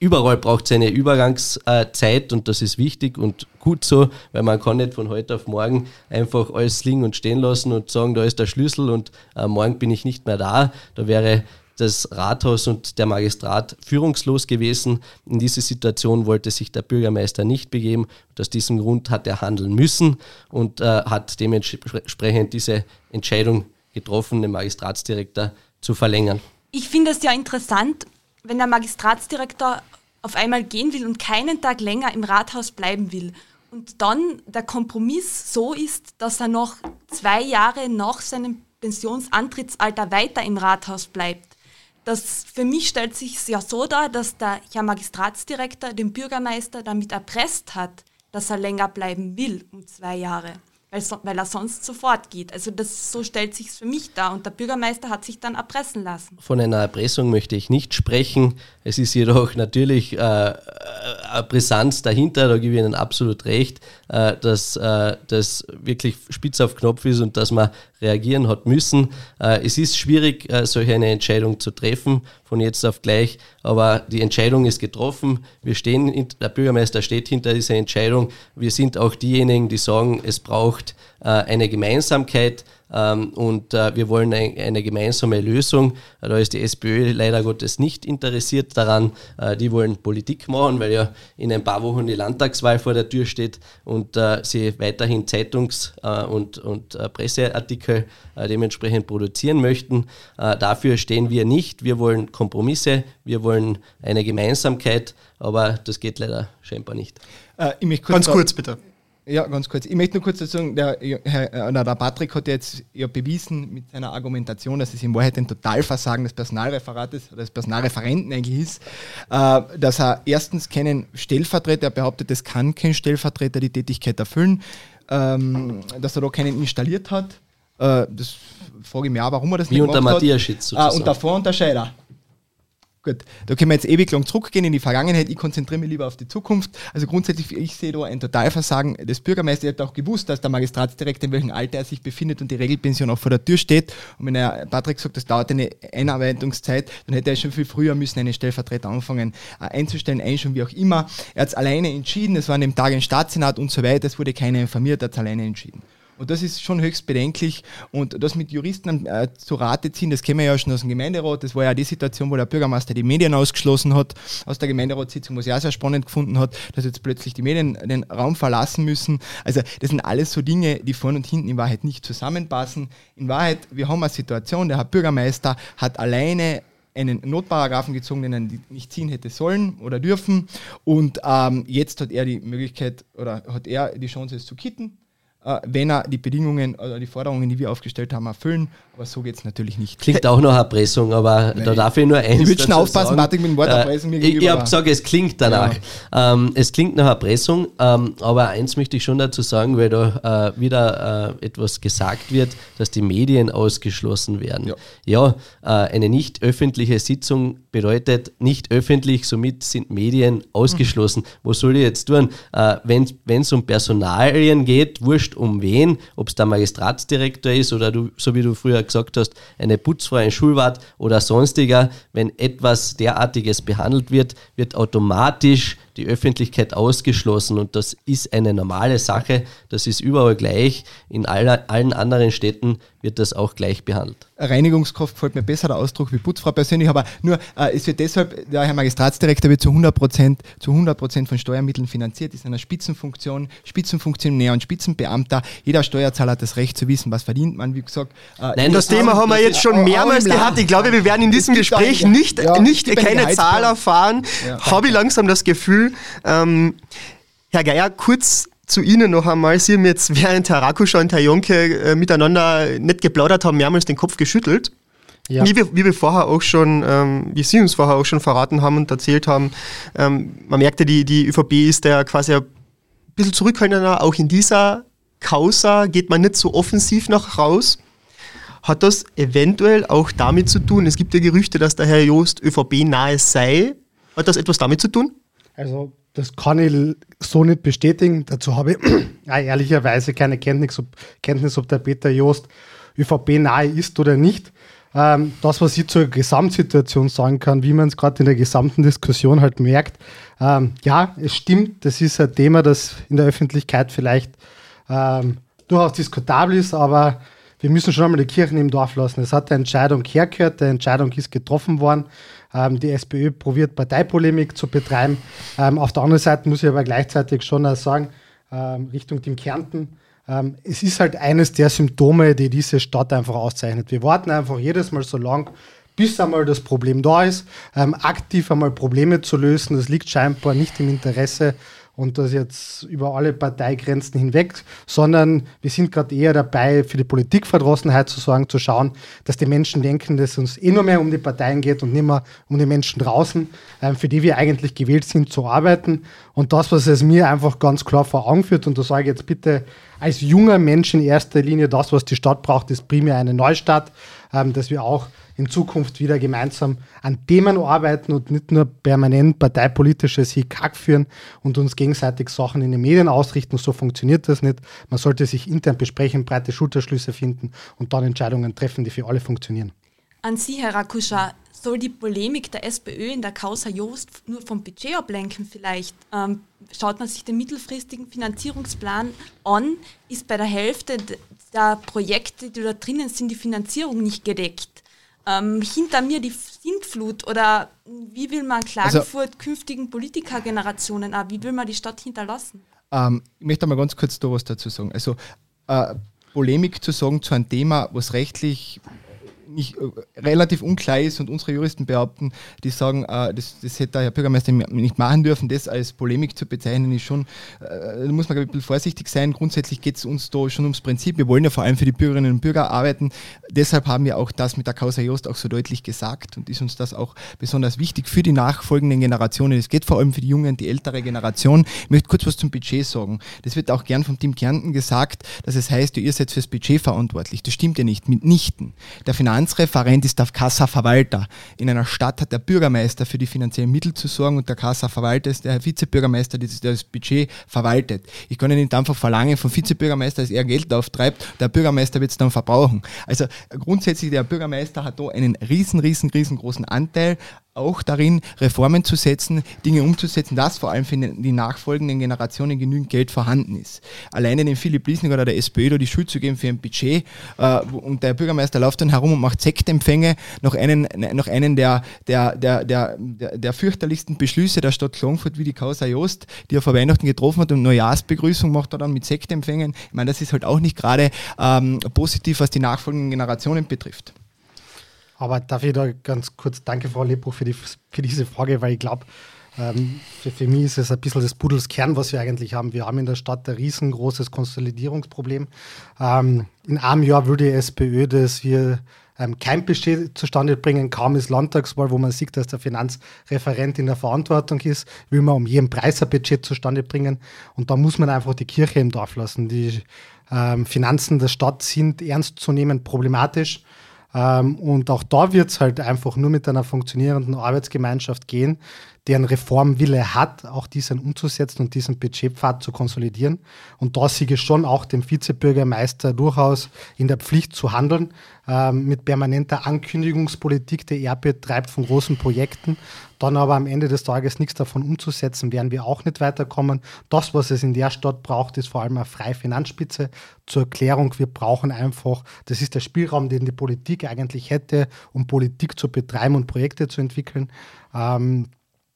überall braucht es eine Übergangszeit und das ist wichtig und gut so, weil man kann nicht von heute auf morgen einfach alles liegen und stehen lassen und sagen, da ist der Schlüssel und äh, morgen bin ich nicht mehr da. Da wäre das Rathaus und der Magistrat führungslos gewesen. In diese Situation wollte sich der Bürgermeister nicht begeben. Und aus diesem Grund hat er handeln müssen und äh, hat dementsprechend diese Entscheidung getroffen, den Magistratsdirektor zu verlängern. Ich finde es ja interessant, wenn der Magistratsdirektor auf einmal gehen will und keinen Tag länger im Rathaus bleiben will und dann der Kompromiss so ist, dass er noch zwei Jahre nach seinem Pensionsantrittsalter weiter im Rathaus bleibt. Das für mich stellt sich ja so dar, dass der Herr Magistratsdirektor den Bürgermeister damit erpresst hat, dass er länger bleiben will um zwei Jahre weil, so, weil er sonst sofort geht. Also das so stellt sich für mich dar und der Bürgermeister hat sich dann erpressen lassen. Von einer Erpressung möchte ich nicht sprechen. Es ist jedoch natürlich äh, Brisanz dahinter, da gebe ich Ihnen absolut recht, äh, dass äh, das wirklich spitz auf Knopf ist und dass man reagieren hat müssen. Äh, es ist schwierig, äh, solche eine Entscheidung zu treffen von jetzt auf gleich, aber die Entscheidung ist getroffen. Wir stehen, der Bürgermeister steht hinter dieser Entscheidung. Wir sind auch diejenigen, die sagen, es braucht äh, eine Gemeinsamkeit und äh, wir wollen eine gemeinsame Lösung. Da ist die SPÖ leider Gottes nicht interessiert daran. Äh, die wollen Politik machen, weil ja in ein paar Wochen die Landtagswahl vor der Tür steht und sie weiterhin Zeitungs- und, und Presseartikel dementsprechend produzieren möchten. Dafür stehen wir nicht. Wir wollen Kompromisse, wir wollen eine Gemeinsamkeit, aber das geht leider scheinbar nicht. Äh, Ganz kurz bitte. Ja, ganz kurz. Ich möchte nur kurz dazu sagen, der, Herr, äh, der Patrick hat jetzt ja bewiesen mit seiner Argumentation, dass es in Wahrheit ein Totalversagen des Personalreferates oder des Personalreferenten eigentlich ist, äh, dass er erstens keinen Stellvertreter, er behauptet, es kann kein Stellvertreter die Tätigkeit erfüllen, ähm, dass er da keinen installiert hat. Äh, das frage ich mich auch, warum er das Wie nicht unter Matthias Schitz Ah, und davor unter Scheider. Gut, da können wir jetzt ewig lang zurückgehen in die Vergangenheit. Ich konzentriere mich lieber auf die Zukunft. Also grundsätzlich, ich sehe da ein Totalversagen des Bürgermeisters. Er hat auch gewusst, dass der Magistratsdirektor in welchem Alter er sich befindet und die Regelpension auch vor der Tür steht. Und wenn er, Patrick sagt, das dauert eine Einarbeitungszeit, dann hätte er schon viel früher müssen einen Stellvertreter anfangen äh, einzustellen, einschauen, wie auch immer. Er hat es alleine entschieden. Es war an dem Tag ein Staatssenat und so weiter. Es wurde keiner informiert, er hat es alleine entschieden. Und das ist schon höchst bedenklich. Und das mit Juristen äh, zu Rate ziehen, das kennen wir ja schon aus dem Gemeinderat. Das war ja die Situation, wo der Bürgermeister die Medien ausgeschlossen hat aus der Gemeinderatssitzung, was er auch sehr spannend gefunden hat, dass jetzt plötzlich die Medien den Raum verlassen müssen. Also das sind alles so Dinge, die vorne und hinten in Wahrheit nicht zusammenpassen. In Wahrheit, wir haben eine Situation, der Herr Bürgermeister hat alleine einen Notparagraphen gezogen, den er nicht ziehen hätte sollen oder dürfen. Und ähm, jetzt hat er die Möglichkeit oder hat er die Chance, es zu kitten. Äh, wenn er die Bedingungen oder die Forderungen, die wir aufgestellt haben, erfüllen. Aber so geht es natürlich nicht. Klingt auch nach Erpressung, aber Nein. da darf ich nur eins Ich würde schon aufpassen, Martin, mit dem Wort Erpressung äh, mir Ich, ich habe gesagt, es klingt danach. Ja. Ähm, es klingt nach Erpressung, ähm, aber eins möchte ich schon dazu sagen, weil da äh, wieder äh, etwas gesagt wird, dass die Medien ausgeschlossen werden. Ja, ja äh, eine nicht öffentliche Sitzung bedeutet nicht öffentlich, somit sind Medien ausgeschlossen. Mhm. Was soll ich jetzt tun? Äh, Wenn es um Personalien geht, wurscht wurscht um wen, ob es der Magistratsdirektor ist oder du, so wie du früher gesagt hast, eine Putzfrau, ein Schulwart oder sonstiger, wenn etwas derartiges behandelt wird, wird automatisch die Öffentlichkeit ausgeschlossen und das ist eine normale Sache, das ist überall gleich, in aller, allen anderen Städten wird das auch gleich behandelt. Reinigungskraft gefällt mir besser der Ausdruck wie Putzfrau persönlich, aber nur äh, es wird deshalb, der Herr Magistratsdirektor wird zu 100 Prozent zu 100 von Steuermitteln finanziert, ist eine Spitzenfunktion, Spitzenfunktionär und Spitzenbeamter. Jeder Steuerzahler hat das Recht zu wissen, was verdient man, wie gesagt. Äh, Nein, das, das Thema haben wir jetzt schon mehrmals gehabt. Ich glaube, wir werden in diesem Gespräch nicht, ja, nicht keine Zahl erfahren. Ja, Habe ich langsam das Gefühl. Ähm, Herr Geier, kurz zu Ihnen noch einmal. Sie haben jetzt, während Herr Rakuscha und Herr Jonke äh, miteinander nicht geplaudert haben, mehrmals den Kopf geschüttelt. Ja. Wie, wir, wie wir vorher auch schon, ähm, wie Sie uns vorher auch schon verraten haben und erzählt haben, ähm, man merkte, die, die ÖVP ist ja quasi ein bisschen zurückhaltender. Auch in dieser Causa geht man nicht so offensiv nach raus. Hat das eventuell auch damit zu tun? Es gibt ja Gerüchte, dass der Herr Joost ÖVP nahe sei. Hat das etwas damit zu tun? Also das kann ich so nicht bestätigen. Dazu habe ich ehrlicherweise keine Kenntnis ob, Kenntnis, ob der Peter Joost ÖVP nahe ist oder nicht. Ähm, das, was ich zur Gesamtsituation sagen kann, wie man es gerade in der gesamten Diskussion halt merkt, ähm, ja, es stimmt, das ist ein Thema, das in der Öffentlichkeit vielleicht ähm, durchaus diskutabel ist, aber wir müssen schon einmal die Kirchen im Dorf lassen. Es hat eine Entscheidung hergehört, die Entscheidung ist getroffen worden. Ähm, die SPÖ probiert Parteipolemik zu betreiben. Ähm, auf der anderen Seite muss ich aber gleichzeitig schon auch sagen, ähm, Richtung Team Kärnten, es ist halt eines der Symptome, die diese Stadt einfach auszeichnet. Wir warten einfach jedes Mal so lang, bis einmal das Problem da ist, aktiv einmal Probleme zu lösen. Das liegt scheinbar nicht im Interesse und das jetzt über alle Parteigrenzen hinweg, sondern wir sind gerade eher dabei, für die Politikverdrossenheit zu sorgen, zu schauen, dass die Menschen denken, dass es uns eh nur mehr um die Parteien geht und nicht mehr um die Menschen draußen, ähm, für die wir eigentlich gewählt sind, zu arbeiten. Und das, was es mir einfach ganz klar vor Augen führt, und da sage ich jetzt bitte als junger Mensch in erster Linie, das, was die Stadt braucht, ist primär eine Neustadt, ähm, dass wir auch in Zukunft wieder gemeinsam an Themen arbeiten und nicht nur permanent parteipolitisches Hickhack führen und uns gegenseitig Sachen in den Medien ausrichten. So funktioniert das nicht. Man sollte sich intern besprechen, breite Schulterschlüsse finden und dann Entscheidungen treffen, die für alle funktionieren. An Sie, Herr Rakuscha, soll die Polemik der SPÖ in der Causa Joost nur vom Budget ablenken vielleicht? Ähm, schaut man sich den mittelfristigen Finanzierungsplan an, ist bei der Hälfte der Projekte, die da drinnen sind, die Finanzierung nicht gedeckt ähm, hinter mir die Sintflut oder wie will man Klagenfurt also, künftigen Politikergenerationen, äh, wie will man die Stadt hinterlassen? Ähm, ich möchte mal ganz kurz da was dazu sagen. Also äh, Polemik zu sagen zu einem Thema, was rechtlich nicht, äh, relativ unklar ist und unsere Juristen behaupten, die sagen, äh, das, das hätte der Herr Bürgermeister nicht machen dürfen, das als Polemik zu bezeichnen, ist schon, äh, da muss man ein bisschen vorsichtig sein. Grundsätzlich geht es uns da schon ums Prinzip. Wir wollen ja vor allem für die Bürgerinnen und Bürger arbeiten. Deshalb haben wir auch das mit der Causa Jost auch so deutlich gesagt und ist uns das auch besonders wichtig für die nachfolgenden Generationen. Es geht vor allem für die jungen, die ältere Generation. Ich möchte kurz was zum Budget sagen. Das wird auch gern vom Team Kärnten gesagt, dass es heißt, ihr seid fürs Budget verantwortlich. Das stimmt ja nicht, mitnichten. Der Finanz Finanzreferent ist der Kassaverwalter. In einer Stadt hat der Bürgermeister für die finanziellen Mittel zu sorgen und der Kassaverwalter ist der Vizebürgermeister, der das Budget verwaltet. Ich kann nicht einfach verlangen vom Vizebürgermeister, dass er Geld auftreibt, der Bürgermeister wird es dann verbrauchen. Also grundsätzlich, der Bürgermeister hat da einen riesen, riesen, riesengroßen Anteil auch darin, Reformen zu setzen, Dinge umzusetzen, dass vor allem für die nachfolgenden Generationen genügend Geld vorhanden ist. Alleine dem Philipp Liesning oder der SPÖ da die Schuld zu geben für ein Budget äh, und der Bürgermeister läuft dann herum und macht Sektempfänge, noch einen, noch einen der, der, der, der, der, der fürchterlichsten Beschlüsse der Stadt Klagenfurt wie die Causa Jost, die er vor Weihnachten getroffen hat und Neujahrsbegrüßung macht er dann mit Sektempfängen. Ich meine, das ist halt auch nicht gerade ähm, positiv, was die nachfolgenden Generationen betrifft. Aber darf ich da ganz kurz, danke Frau Lebruch für, die, für diese Frage, weil ich glaube, ähm, für, für, mich ist es ein bisschen das Pudels Kern, was wir eigentlich haben. Wir haben in der Stadt ein riesengroßes Konsolidierungsproblem. Ähm, in einem Jahr würde die SPÖ, dass wir ähm, kein Budget zustande bringen, kaum ist Landtagswahl, wo man sieht, dass der Finanzreferent in der Verantwortung ist, will man um jeden Preis ein Budget zustande bringen. Und da muss man einfach die Kirche im Dorf lassen. Die ähm, Finanzen der Stadt sind ernstzunehmend problematisch. Ähm, und auch da wird es halt einfach nur mit einer funktionierenden Arbeitsgemeinschaft gehen, der einen Reformwille hat, auch diesen umzusetzen und diesen Budgetpfad zu konsolidieren. Und da sehe ich schon auch dem Vizebürgermeister durchaus in der Pflicht zu handeln, ähm, mit permanenter Ankündigungspolitik, die er betreibt von großen Projekten, dann aber am Ende des Tages nichts davon umzusetzen, werden wir auch nicht weiterkommen. Das, was es in der Stadt braucht, ist vor allem eine freie Finanzspitze. Zur Erklärung, wir brauchen einfach, das ist der Spielraum, den die Politik eigentlich hätte, um Politik zu betreiben und Projekte zu entwickeln. Ähm,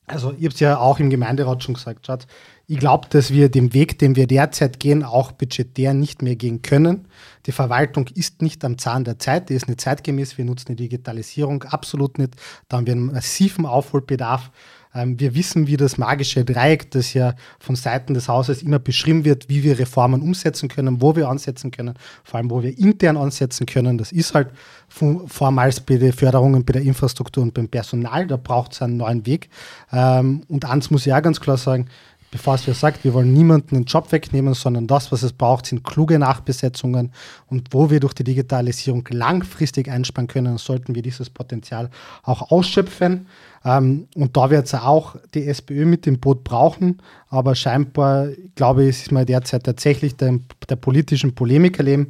also ich habe es ja auch im Gemeinderat schon gesagt, Schatz, ich glaube, dass wir den Weg, den wir derzeit gehen, auch budgetär nicht mehr gehen können. Die Verwaltung ist nicht am Zahn der Zeit, die ist nicht zeitgemäß. Wir nutzen die Digitalisierung absolut nicht. Da haben wir einen massiven Aufholbedarf. Ähm, wir wissen, wie das magische Dreieck, das ja von Seiten des Hauses immer beschrieben wird, wie wir Reformen umsetzen können, wo wir ansetzen können, vor allem wo wir intern ansetzen können. Das ist halt vormals bei den Förderungen bei der Infrastruktur und beim Personal. Da braucht es einen neuen Weg. Ähm, und eins muss ich auch ganz klar sagen, bevor es sagt, wir wollen niemanden den Job wegnehmen, sondern das, was es braucht, sind kluge Nachbesetzungen. Und wo wir durch die Digitalisierung langfristig einsparen können, sollten wir dieses Potenzial auch ausschöpfen. Ähm, und da wird es auch die SPÖ mit dem Boot brauchen. Aber scheinbar, glaube ich, ist man derzeit tatsächlich der, der politischen Polemik erleben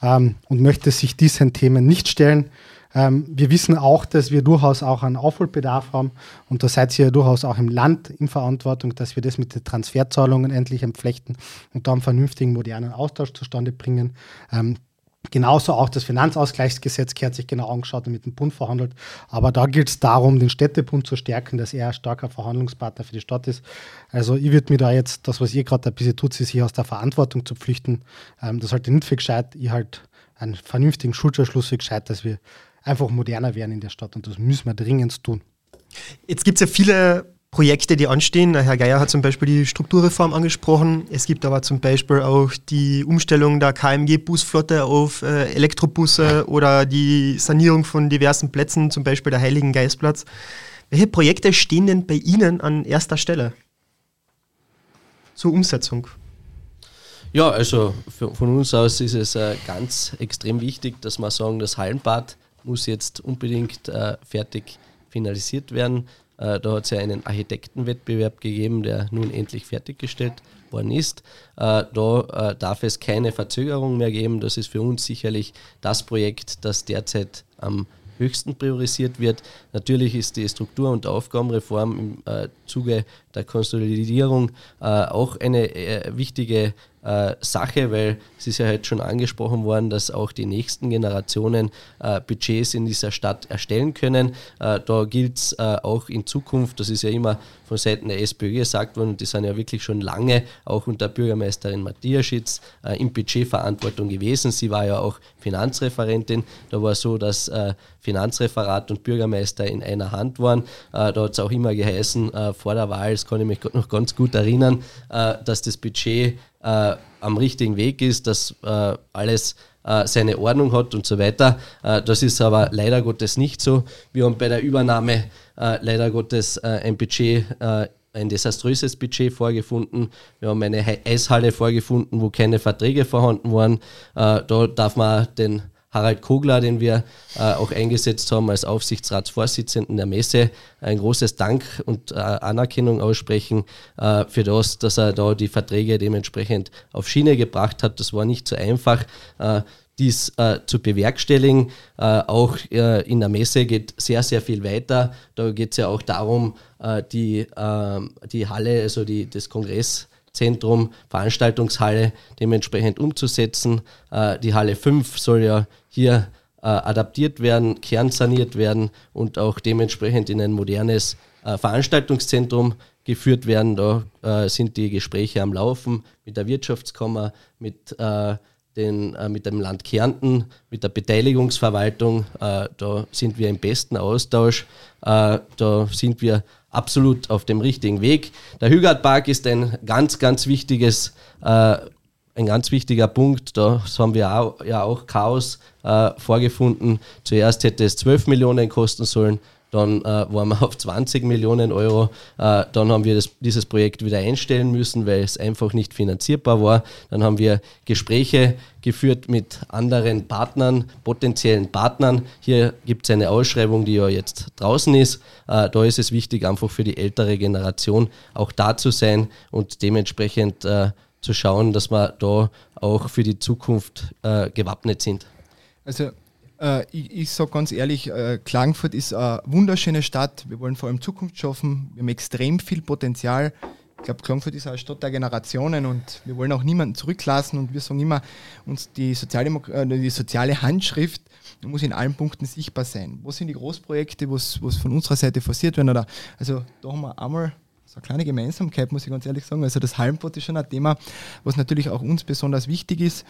ähm, und möchte sich diesen Themen nicht stellen. Ähm, wir wissen auch, dass wir durchaus auch einen Aufholbedarf haben und da seid ihr durchaus auch im Land in Verantwortung, dass wir das mit den Transferzahlungen endlich entflechten und da einen vernünftigen, modernen Austausch zustande bringen. Ähm, Genauso auch das Finanzausgleichsgesetz hat sich genau angeschaut und mit dem Bund verhandelt. Aber da gilt es darum, den Städtebund zu stärken, dass er ein starker Verhandlungspartner für die Stadt ist. Also ich würde mir da jetzt, das, was ihr gerade ein bisschen tut, ist hier aus der Verantwortung zu pflichten. Ähm, das halte ich nicht für gescheit. Ich halt einen vernünftigen Schulterschluss für gescheit, dass wir einfach moderner werden in der Stadt und das müssen wir dringend tun. Jetzt gibt es ja viele Projekte, die anstehen. Herr Geier hat zum Beispiel die Strukturreform angesprochen. Es gibt aber zum Beispiel auch die Umstellung der KMG-Busflotte auf äh, Elektrobusse oder die Sanierung von diversen Plätzen, zum Beispiel der Heiligen Geistplatz. Welche Projekte stehen denn bei Ihnen an erster Stelle zur Umsetzung? Ja, also von uns aus ist es äh, ganz extrem wichtig, dass wir sagen, das Hallenbad muss jetzt unbedingt äh, fertig finalisiert werden. Äh, da hat es ja einen Architektenwettbewerb gegeben, der nun endlich fertiggestellt worden ist. Äh, da äh, darf es keine Verzögerung mehr geben. Das ist für uns sicherlich das Projekt, das derzeit am höchsten priorisiert wird. Natürlich ist die Struktur- und Aufgabenreform im äh, Zuge der Konsolidierung äh, auch eine äh, wichtige äh, Sache, weil es ist ja heute schon angesprochen worden, dass auch die nächsten Generationen äh, Budgets in dieser Stadt erstellen können. Äh, da gilt es äh, auch in Zukunft, das ist ja immer von Seiten der SPÖ gesagt worden, die sind ja wirklich schon lange auch unter Bürgermeisterin Matthias Schitz äh, in Budgetverantwortung gewesen. Sie war ja auch Finanzreferentin. Da war es so, dass Finanzreferat und Bürgermeister in einer Hand waren. da hat es auch immer geheißen, vor der Wahl, das kann ich mich noch ganz gut erinnern, dass das Budget äh, am richtigen Weg ist, dass äh, alles äh, seine Ordnung hat und so weiter. Äh, das ist aber leider Gottes nicht so. Wir haben bei der Übernahme äh, leider Gottes ein Budget ein desaströses Budget vorgefunden. Wir haben eine Eishalle vorgefunden, wo keine Verträge vorhanden waren. da darf man den Harald Kogler, den wir äh, auch eingesetzt haben als Aufsichtsratsvorsitzenden der Messe, ein großes Dank und äh, Anerkennung aussprechen äh, für das, dass er da die Verträge dementsprechend auf Schiene gebracht hat. Das war nicht so einfach äh, dies äh, zu bewerkstelligen. Äh, auch äh, in der Messe geht sehr, sehr viel weiter. Da geht es ja auch darum, äh, die, ähm, die Halle, also die, das Kongress, Zentrum, Veranstaltungshalle dementsprechend umzusetzen. Äh, die Halle 5 soll ja hier äh, adaptiert werden, kernsaniert werden und auch dementsprechend in ein modernes äh, Veranstaltungszentrum geführt werden. Da äh, sind die Gespräche am Laufen mit der Wirtschaftskammer, mit, äh, den, äh, mit dem Land Kärnten, mit der Beteiligungsverwaltung. Äh, da sind wir im besten Austausch. da sind wir absolut auf dem richtigen Weg. Der Hügard Park ist ein ganz, ganz wichtiges ein ganz wichtiger Punkt, da haben wir auch, ja auch Chaos äh, vorgefunden. Zuerst hätte es 12 Millionen kosten sollen, dann äh, waren wir auf 20 Millionen Euro. Äh, dann haben wir das, dieses Projekt wieder einstellen müssen, weil es einfach nicht finanzierbar war. Dann haben wir Gespräche geführt mit anderen Partnern, potenziellen Partnern. Hier gibt es eine Ausschreibung, die ja jetzt draußen ist. Äh, da ist es wichtig, einfach für die ältere Generation auch da zu sein und dementsprechend äh, zu schauen, dass wir da auch für die Zukunft äh, gewappnet sind. Also äh, ich, ich sage ganz ehrlich, äh, Klagenfurt ist eine wunderschöne Stadt. Wir wollen vor allem Zukunft schaffen. Wir haben extrem viel Potenzial. Ich glaube, Klagenfurt ist eine Stadt der Generationen und wir wollen auch niemanden zurücklassen. Und wir sagen immer, uns die, äh, die soziale Handschrift muss in allen Punkten sichtbar sein. Wo sind die Großprojekte, was von unserer Seite forciert werden? Oder, also da haben wir einmal so eine kleine Gemeinsamkeit, muss ich ganz ehrlich sagen. Also das Hallenpot ist schon ein Thema, was natürlich auch uns besonders wichtig ist.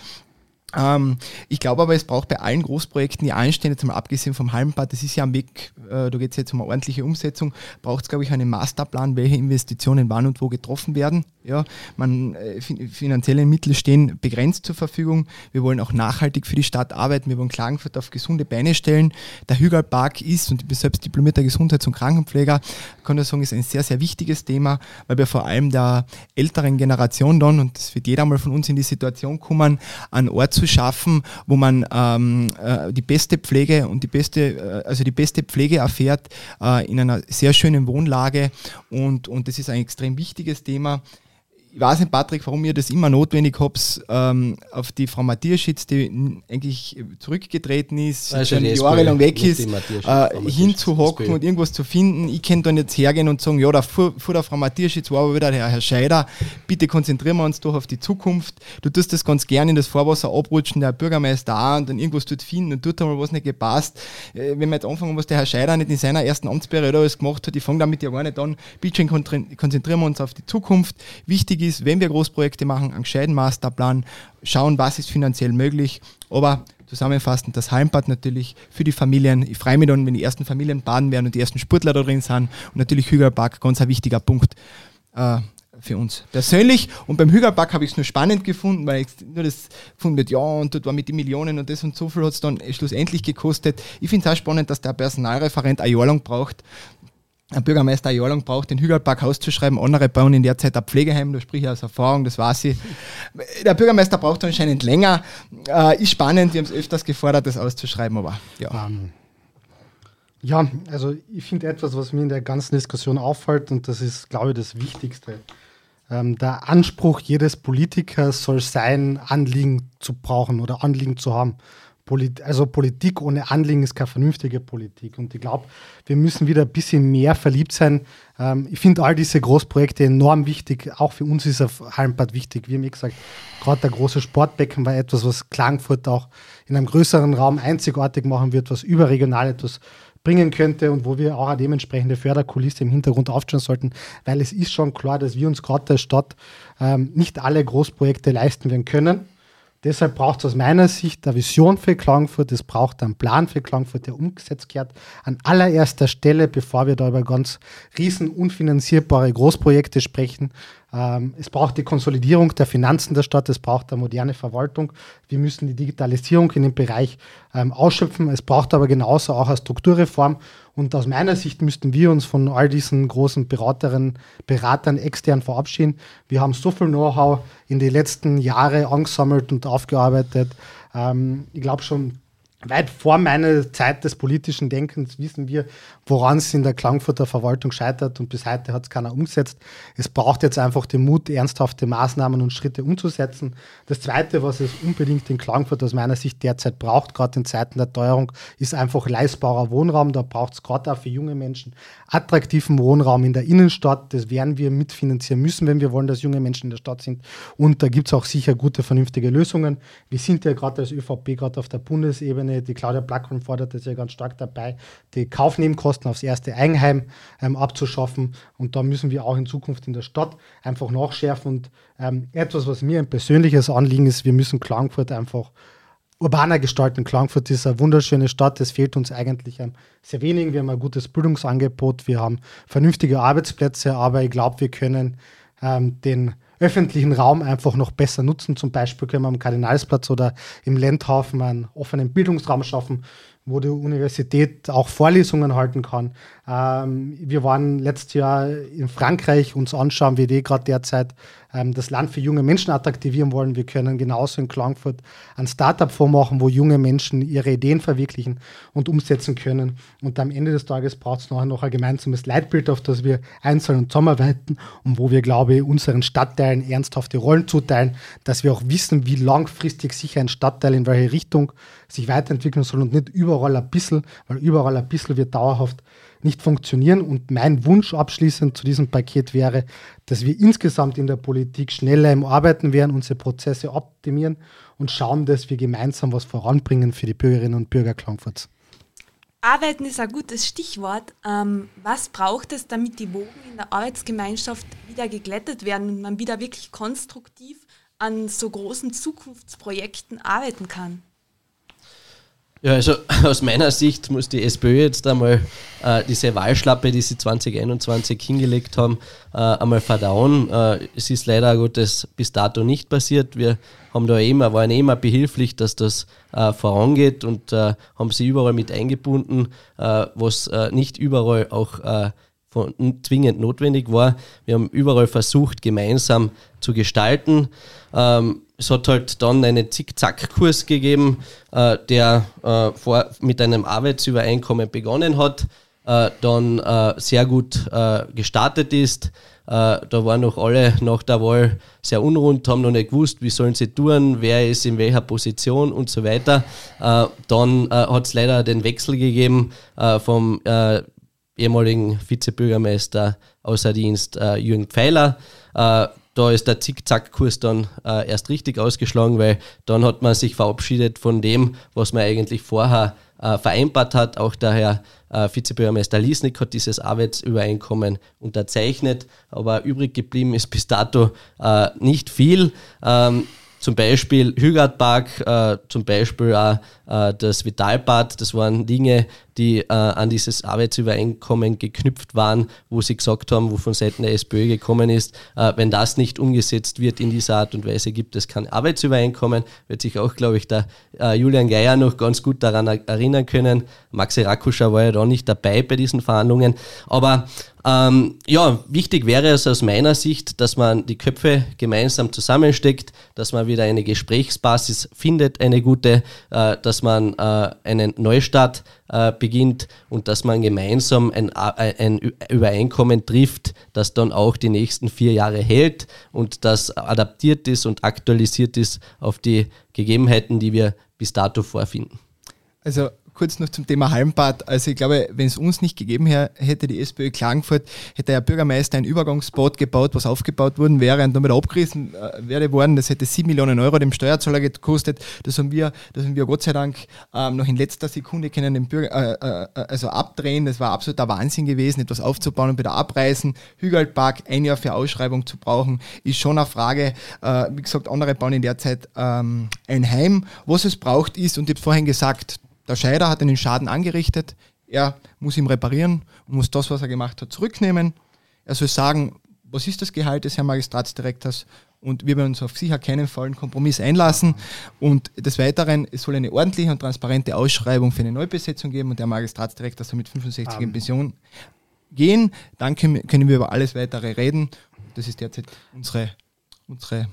Ähm, ich glaube aber, es braucht bei allen Großprojekten, die anstehen, jetzt mal abgesehen vom Hallenbad, das ist ja am Weg, äh, da geht es jetzt um eine ordentliche Umsetzung, braucht es, glaube ich, einen Masterplan, welche Investitionen wann und wo getroffen werden. Ja, man, äh, finanzielle Mittel stehen begrenzt zur Verfügung. Wir wollen auch nachhaltig für die Stadt arbeiten. Wir wollen Klagenfurt auf gesunde Beine stellen. Der Hügelpark ist, und ich bin selbst diplomierter Gesundheits- und Krankenpfleger, kann ich sagen, ist ein sehr, sehr wichtiges Thema, weil wir vor allem der älteren Generation dann, und das wird jeder mal von uns in die Situation kommen, einen Ort zu schaffen, wo man ähm, äh, die beste Pflege und die beste, äh, also die beste Pflege erfährt äh, in einer sehr schönen Wohnlage. Und, und das ist ein extrem wichtiges Thema ich weiß nicht, Patrick, warum ihr das immer notwendig habt, ähm, auf die Frau Matthiaschitz, die eigentlich zurückgetreten ist, also schon jahrelang weg ist, äh, hinzuhocken und irgendwas zu finden. Ich kann dann jetzt hergehen und sagen, ja, da vor, vor der Frau Matthiaschitz war aber wieder der Herr Scheider, bitte konzentrieren wir uns doch auf die Zukunft. Du tust das ganz gerne in das Vorwasser abrutschen, der Bürgermeister auch, und dann irgendwas dort finden und tut einmal was nicht gepasst. Äh, wenn wir jetzt anfangen, was der Herr Scheider nicht in seiner ersten Amtsperiode alles gemacht hat, ich fange damit ja gar nicht an. Bitte konzentrieren wir uns auf die Zukunft. Wichtig ist, wenn wir Großprojekte machen, einen gescheiten Masterplan, schauen, was ist finanziell möglich. Aber zusammenfassend das Heimbad natürlich für die Familien. Ich freue mich dann, wenn die ersten Familien baden werden und die ersten Sportler da drin sind. Und natürlich Hügelpark, ganz ein wichtiger Punkt. Äh, für uns persönlich. Und beim Hügelpark habe ich es nur spannend gefunden, weil ich nur das gefunden wird, ja, und dort war mit den Millionen und das und so viel hat es dann schlussendlich gekostet. Ich finde es auch spannend, dass der Personalreferent ein Jahr lang braucht, ein Bürgermeister ein Jahr lang braucht, den Hügelpark auszuschreiben. Andere bauen in der Zeit ein Pflegeheim, da spreche ich aus Erfahrung, das weiß ich. Der Bürgermeister braucht anscheinend länger. Äh, ist spannend, wir haben es öfters gefordert, das auszuschreiben, aber ja. Um, ähm, ja, also ich finde etwas, was mir in der ganzen Diskussion auffällt, und das ist, glaube ich, das Wichtigste. Ähm, der Anspruch jedes Politikers soll sein, Anliegen zu brauchen oder Anliegen zu haben. Polit also Politik ohne Anliegen ist keine vernünftige Politik. Und ich glaube, wir müssen wieder ein bisschen mehr verliebt sein. Ähm, ich finde all diese Großprojekte enorm wichtig. Auch für uns ist auf Hallenbad wichtig. Wie haben gesagt, gerade der große Sportbecken war etwas, was Klagenfurt auch in einem größeren Raum einzigartig machen wird, was überregional etwas bringen könnte und wo wir auch eine dementsprechende Förderkulisse im Hintergrund aufstellen sollten, weil es ist schon klar, dass wir uns gerade der Stadt ähm, nicht alle Großprojekte leisten werden können. Deshalb braucht es aus meiner Sicht eine Vision für Klagenfurt, es braucht einen Plan für Klagenfurt, der umgesetzt wird. An allererster Stelle, bevor wir da über ganz riesen unfinanzierbare Großprojekte sprechen, ähm, es braucht die Konsolidierung der Finanzen der Stadt, es braucht eine moderne Verwaltung. Wir müssen die Digitalisierung in dem Bereich ähm, ausschöpfen. Es braucht aber genauso auch eine Strukturreform. Und aus meiner Sicht müssten wir uns von all diesen großen Beraterinnen, Beratern extern verabschieden. Wir haben so viel Know-how in den letzten Jahren angesammelt und aufgearbeitet. Ähm, ich glaube schon, weit vor meiner Zeit des politischen Denkens wissen wir, woran es in der Klangfurter Verwaltung scheitert und bis heute hat es keiner umgesetzt. Es braucht jetzt einfach den Mut, ernsthafte Maßnahmen und Schritte umzusetzen. Das Zweite, was es unbedingt in Klangfurt aus meiner Sicht derzeit braucht, gerade in Zeiten der Teuerung, ist einfach leistbarer Wohnraum. Da braucht es gerade auch für junge Menschen attraktiven Wohnraum in der Innenstadt. Das werden wir mitfinanzieren müssen, wenn wir wollen, dass junge Menschen in der Stadt sind. Und da gibt es auch sicher gute, vernünftige Lösungen. Wir sind ja gerade als ÖVP gerade auf der Bundesebene, die Claudia Plackholm fordert das ja ganz stark dabei, die Kaufnebenkosten Kosten aufs erste Eigenheim ähm, abzuschaffen. Und da müssen wir auch in Zukunft in der Stadt einfach nachschärfen. Und ähm, etwas, was mir ein persönliches Anliegen ist, wir müssen Klagenfurt einfach urbaner gestalten. Klagenfurt ist eine wunderschöne Stadt. Es fehlt uns eigentlich ähm, sehr wenig. Wir haben ein gutes Bildungsangebot, wir haben vernünftige Arbeitsplätze, aber ich glaube, wir können ähm, den öffentlichen Raum einfach noch besser nutzen. Zum Beispiel können wir am Kardinalsplatz oder im Lendhafen einen offenen Bildungsraum schaffen, wo die Universität auch Vorlesungen halten kann. Ähm, wir waren letztes Jahr in Frankreich uns anschauen, wie die gerade derzeit ähm, das Land für junge Menschen attraktivieren wollen. Wir können genauso in Klagenfurt ein Startup vormachen, wo junge Menschen ihre Ideen verwirklichen und umsetzen können. Und am Ende des Tages braucht es nachher noch ein gemeinsames Leitbild, auf das wir einzeln und zusammenarbeiten und wo wir, glaube ich, unseren Stadtteilen ernsthafte Rollen zuteilen, dass wir auch wissen, wie langfristig sich ein Stadtteil in welche Richtung sich weiterentwickeln soll und nicht überall ein bisschen, weil überall ein bisschen wird dauerhaft nicht funktionieren. Und mein Wunsch abschließend zu diesem Paket wäre, dass wir insgesamt in der Politik schneller im Arbeiten werden, unsere Prozesse optimieren und schauen, dass wir gemeinsam was voranbringen für die Bürgerinnen und Bürger Klangfurts. Arbeiten ist ein gutes Stichwort. Ähm, was braucht es, damit die Wogen in der Arbeitsgemeinschaft wieder geglättet werden und man wieder wirklich konstruktiv an so großen Zukunftsprojekten arbeiten kann? Ja, also aus meiner Sicht muss die SPÖ jetzt einmal äh, diese Wahlschlappe, die sie 2021 hingelegt haben, äh, einmal verdauen. Äh, es ist leider Gottes bis dato nicht passiert. Wir haben da immer, waren immer behilflich, dass das äh, vorangeht und äh, haben sie überall mit eingebunden, äh, was nicht überall auch von, zwingend notwendig war. Wir haben überall versucht, gemeinsam zu gestalten. Ähm, es hat halt dann einen Zickzack-Kurs gegeben, äh, der äh, vor, mit einem Arbeitsübereinkommen begonnen hat, äh, dann äh, sehr gut äh, gestartet ist. Äh, da waren noch alle nach der Wahl sehr unrund, haben noch nicht gewusst, wie sollen sie tun, wer ist in welcher Position und so weiter. dann hat es leider den Wechsel gegeben vom ehemaligen Vizebürgermeister außer Dienst Jürgen Pfeiler da ist der Zickzackkurs dann äh, erst richtig ausgeschlagen, weil dann hat man sich verabschiedet von dem, was man eigentlich vorher äh, vereinbart hat. Auch der Herr äh, Vizebürgermeister Liesnik hat dieses Arbeitsübereinkommen unterzeichnet, aber übrig geblieben ist bis dato äh, nicht viel. Ähm, zum Beispiel Hügertpark, äh, zum Beispiel auch äh, das Vitalbad, das waren Dinge, die äh, an dieses Arbeitsübereinkommen geknüpft waren, wo sie gesagt haben, wo von Seiten der SPÖ gekommen ist, äh, wenn das nicht umgesetzt wird in dieser Art und Weise, gibt es kein Arbeitsübereinkommen. Wird sich auch, glaube ich, der äh, Julian Geier noch ganz gut daran erinnern können. Maxi Rakuscher war ja da nicht dabei bei diesen Verhandlungen. Aber ähm, ja, wichtig wäre es aus meiner Sicht, dass man die Köpfe gemeinsam zusammensteckt, dass man wieder eine Gesprächsbasis findet, eine gute, äh, dass man äh, einen Neustart äh, beginnt und dass man gemeinsam ein, ein Übereinkommen trifft, das dann auch die nächsten vier Jahre hält und das adaptiert ist und aktualisiert ist auf die Gegebenheiten, die wir bis dato vorfinden. Also kurz noch zum Thema Halmbad. Also ich glaube, wenn es uns nicht gegeben hätte, die SPÖ Klagenfurt, hätte der Bürgermeister ein Übergangsboot gebaut, was aufgebaut worden wäre und damit abgerissen äh, wäre worden. Das hätte 7 Millionen Euro dem Steuerzahler gekostet. Das haben wir, das haben wir Gott sei Dank ähm, noch in letzter Sekunde können den Bürger, äh, äh, also abdrehen. Das war absoluter Wahnsinn gewesen, etwas aufzubauen und wieder abreißen. Hügelpark ein Jahr für Ausschreibung zu brauchen, ist schon eine Frage. Äh, wie gesagt, andere bauen in der Zeit ähm, ein Heim. Was es braucht ist, und ich habe vorhin gesagt, der Scheider hat einen Schaden angerichtet, er muss ihm reparieren und muss das, was er gemacht hat, zurücknehmen. Er soll sagen, was ist das Gehalt des Herrn Magistratsdirektors und wir werden uns auf sicher keinen vollen Kompromiss einlassen. Und des Weiteren, es soll eine ordentliche und transparente Ausschreibung für eine Neubesetzung geben und der Magistratsdirektor soll mit 65 um. in Pension gehen. Dann können, können wir über alles weitere reden. Das ist derzeit unsere, unsere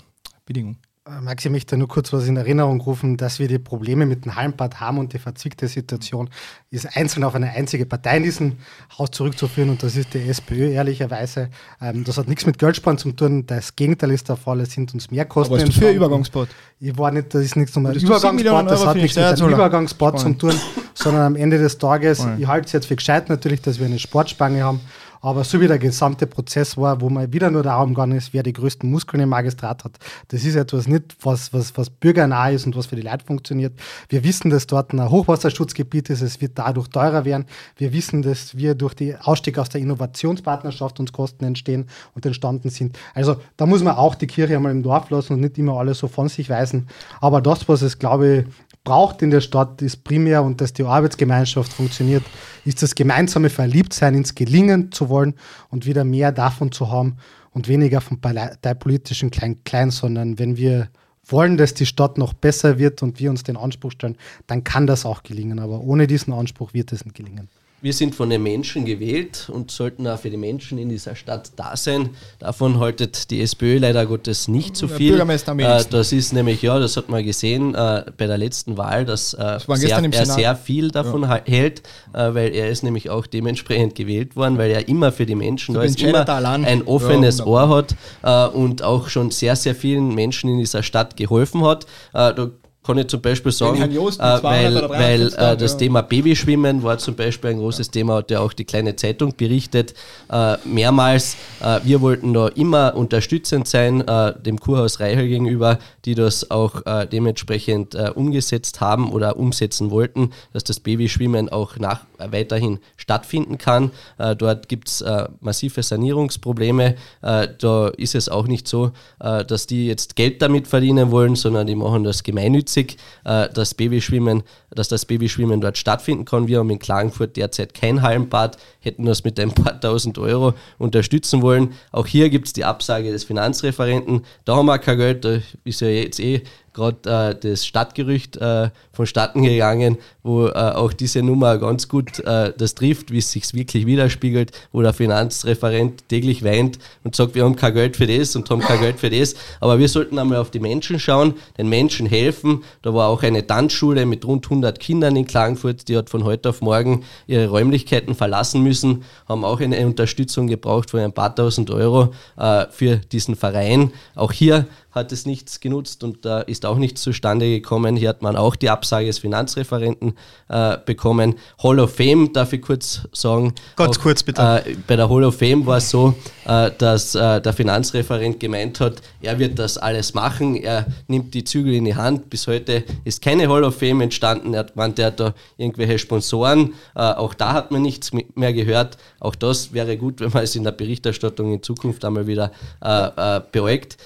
Bedingung. Äh, Maxi, ich möchte nur kurz was in Erinnerung rufen, dass wir die Probleme mit dem Hallenbad haben und die verzwickte Situation ist einzeln auf eine einzige Partei in diesem Haus zurückzuführen und das ist die SPÖ, ehrlicherweise. Ähm, das hat nichts mit Geldsparen zu tun, das Gegenteil ist der Fall, es sind uns mehr Kosten. Aber ist für Übergangsbad? Ich war nicht, das ist nichts um Übergangsbad, das hat nichts mit einem Übergangsbad zu tun, sondern am Ende des Tages, ich halte es jetzt für gescheit natürlich, dass wir eine Sportspange haben, aber so wie der gesamte Prozess war, wo man wieder nur darum gegangen ist, wer die größten Muskeln im Magistrat hat, das ist etwas nicht, was, was, was bürgernah ist und was für die Leute funktioniert. Wir wissen, dass dort ein Hochwasserschutzgebiet ist, es wird dadurch teurer werden. Wir wissen, dass wir durch den Ausstieg aus der Innovationspartnerschaft uns Kosten entstehen und entstanden sind. Also da muss man auch die Kirche einmal im Dorf lassen und nicht immer alles so von sich weisen. Aber das, was es, glaube ich, braucht in der Stadt, ist primär und dass die Arbeitsgemeinschaft funktioniert, ist das gemeinsame Verliebtsein ins Gelingen zu wollen und wieder mehr davon zu haben und weniger vom parteipolitischen Klein-Klein, sondern wenn wir wollen, dass die Stadt noch besser wird und wir uns den Anspruch stellen, dann kann das auch gelingen. Aber ohne diesen Anspruch wird es nicht gelingen. Wir sind von den Menschen gewählt und sollten auch für die Menschen in dieser Stadt da sein. Davon haltet die SPÖ leider Gottes nicht so viel. Äh, das ist nämlich, ja, das hat man gesehen äh, bei der letzten Wahl, dass äh, das sehr, er sehr viel davon ja. hält, äh, weil er ist nämlich auch dementsprechend gewählt worden, weil er immer für die Menschen so da ist, immer ein offenes ja, Ohr hat äh, und auch schon sehr, sehr vielen Menschen in dieser Stadt geholfen hat. Äh, da kann ich zum Beispiel sagen, äh, weil, weil äh, das ja. Thema Babyschwimmen war zum Beispiel ein großes Thema, hat ja auch die kleine Zeitung berichtet, äh, mehrmals. Äh, wir wollten da immer unterstützend sein, äh, dem Kurhaus Reichel gegenüber, die das auch äh, dementsprechend umgesetzt haben oder umsetzen wollten, dass das Babyschwimmen auch nach, weiterhin stattfinden kann. dort gibt es massive Sanierungsprobleme. da ist es auch nicht so, dass die jetzt Geld damit verdienen wollen, sondern die machen das gemeinnützig äh, dass Babyschwimmen, dass das Babyschwimmen dort stattfinden kann. Wir haben in Klagenfurt derzeit kein Hallenbad, hätten das mit ein paar tausend Euro unterstützen wollen. Auch hier gibt es die Absage des Finanzreferenten. Da haben wir kein Geld, da ist ja jetzt eh gerade äh, das Stadtgerücht äh, vonstatten gegangen, wo äh, auch diese Nummer ganz gut äh, das trifft, wie es sich wirklich widerspiegelt, wo der Finanzreferent täglich weint und sagt, wir haben kein Geld für das und haben kein Geld für das. Aber wir sollten einmal auf die Menschen schauen, den Menschen helfen. Da war auch eine Tanzschule mit rund 100 Kindern in Klagenfurt, die hat von heute auf morgen ihre Räumlichkeiten verlassen müssen, haben auch eine Unterstützung gebraucht von ein paar tausend Euro äh, für diesen Verein. Auch hier hat es nichts genutzt und da ist auch nichts zustande gekommen. Hier hat man auch die Absage des Finanzreferenten äh, bekommen. Hall of Fame, darf ich kurz sagen. Ganz kurz bitte. Äh, bei der Hall of Fame war es so, äh, dass äh, der Finanzreferent gemeint hat, er wird das alles machen, er nimmt die Zügel in die Hand. Bis heute ist keine Hall of Fame entstanden. Er hat gemeint, er hat da irgendwelche Sponsoren. Äh, auch da hat man nichts mehr gehört. Auch das wäre gut, wenn man es in der Berichterstattung in Zukunft einmal wieder äh, beäugt.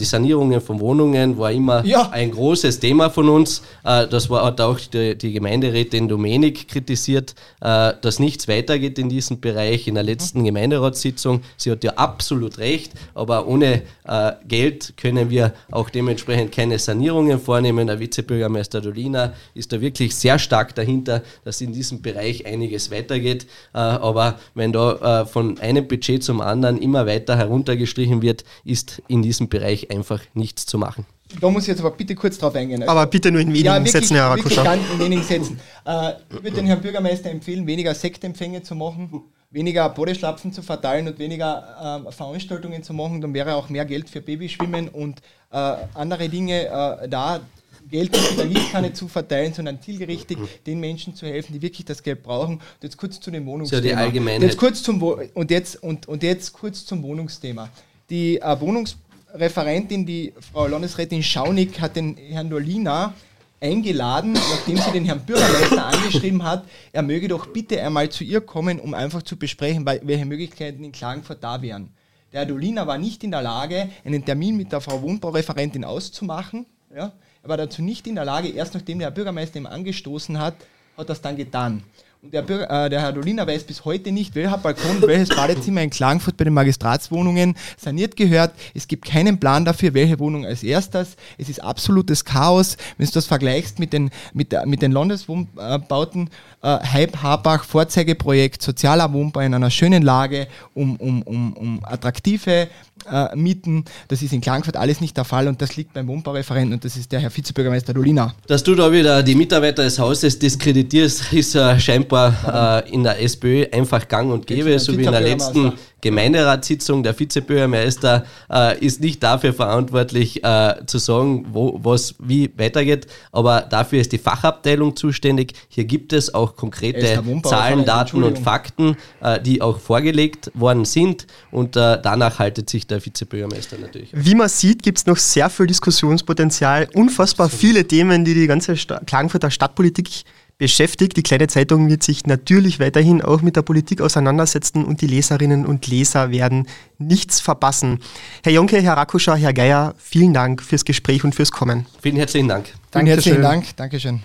die Sanierung Sanierungen von Wohnungen war immer ja. Ein großes Thema von uns. Äh, das hat auch die, die Gemeinderätin Domenik kritisiert, äh, dass nichts weitergeht in diesem Bereich. In der letzten Gemeinderatssitzung, sie hat ja absolut recht, aber ohne äh, Geld können wir auch dementsprechend keine Sanierungen vornehmen. Der Vizebürgermeister Dolina ist da wirklich sehr stark dahinter, dass in diesem Bereich einiges weitergeht. aber wenn da von einem Budget zum anderen immer weiter heruntergestrichen wird, ist in diesem Bereich einfach nichts zu machen. Da muss ich jetzt aber bitte kurz drauf eingehen. Aber bitte nur in wenigen ja, wirklich, Sätzen, Herr Rakuscha. Ganz in wenigen Sätzen. Äh, ich würde den Herrn Bürgermeister empfehlen, weniger Sektempfänge zu machen, weniger Bodeschlapfen zu verteilen und weniger äh, Veranstaltungen zu machen. Dann wäre auch mehr Geld für Babyschwimmen und äh, andere Dinge äh, da. Geld in der Gießkanne zu verteilen, sondern zielgerichtet den Menschen zu helfen, die wirklich das Geld brauchen. Und jetzt kurz zu dem Wohnungsthema. So die Allgemeinheit. Jetzt kurz zum und jetzt und, und jetzt kurz zum Wohnungsthema. Die äh, Wohnungs Referentin, die Frau Landesrätin Schaunig, hat den Herrn Dolina eingeladen, nachdem sie den Herrn Bürgermeister angeschrieben hat, er möge doch bitte einmal zu ihr kommen, um einfach zu besprechen, welche Möglichkeiten in Klagenfurt da wären. Der Herr Dolina war nicht in der Lage, einen Termin mit der Frau Wohnbaureferentin auszumachen. Ja. Er war dazu nicht in der Lage, erst nachdem der Herr Bürgermeister ihm angestoßen hat, hat das dann getan. Und der, äh, der Herr Dolina weiß bis heute nicht, welcher Balkon, welches Badezimmer in Klagenfurt bei den Magistratswohnungen saniert gehört. Es gibt keinen Plan dafür, welche Wohnung als erstes. Es ist absolutes Chaos. Wenn du das vergleichst mit den, mit, mit den Landeswohnbauten, äh, Hype Habach, Vorzeigeprojekt, sozialer Wohnbau in einer schönen Lage, um, um, um, um attraktive äh, Mieten. Das ist in Klagenfurt alles nicht der Fall und das liegt beim Wohnbaureferenten und das ist der Herr Vizebürgermeister Dolina. Dass du da wieder die Mitarbeiter des Hauses diskreditierst, ist äh, scheinbar äh, in der SPÖ einfach gang und gäbe, so wie in der letzten Gemeinderatssitzung. Der Vizebürgermeister äh, ist nicht dafür verantwortlich, äh, zu sagen, wo, was wie weitergeht, aber dafür ist die Fachabteilung zuständig. Hier gibt es auch konkrete Zahlen, Daten und Fakten, äh, die auch vorgelegt worden sind und danach haltet sich der Vizebürgermeister natürlich. Wie man sieht, gibt es noch sehr viel Diskussionspotenzial, unfassbar viele Themen, die die ganze Sta Klagenfurter Stadtpolitik beschäftigt. Die kleine Zeitung wird sich natürlich weiterhin auch mit der Politik auseinandersetzen und die Leserinnen und Leser werden nichts verpassen. Herr Jonke, Herr Rakuscher, Herr Geier, vielen Dank fürs Gespräch und fürs Kommen. Vielen herzlichen Dank. Vielen herzlichen Dank. Dankeschön.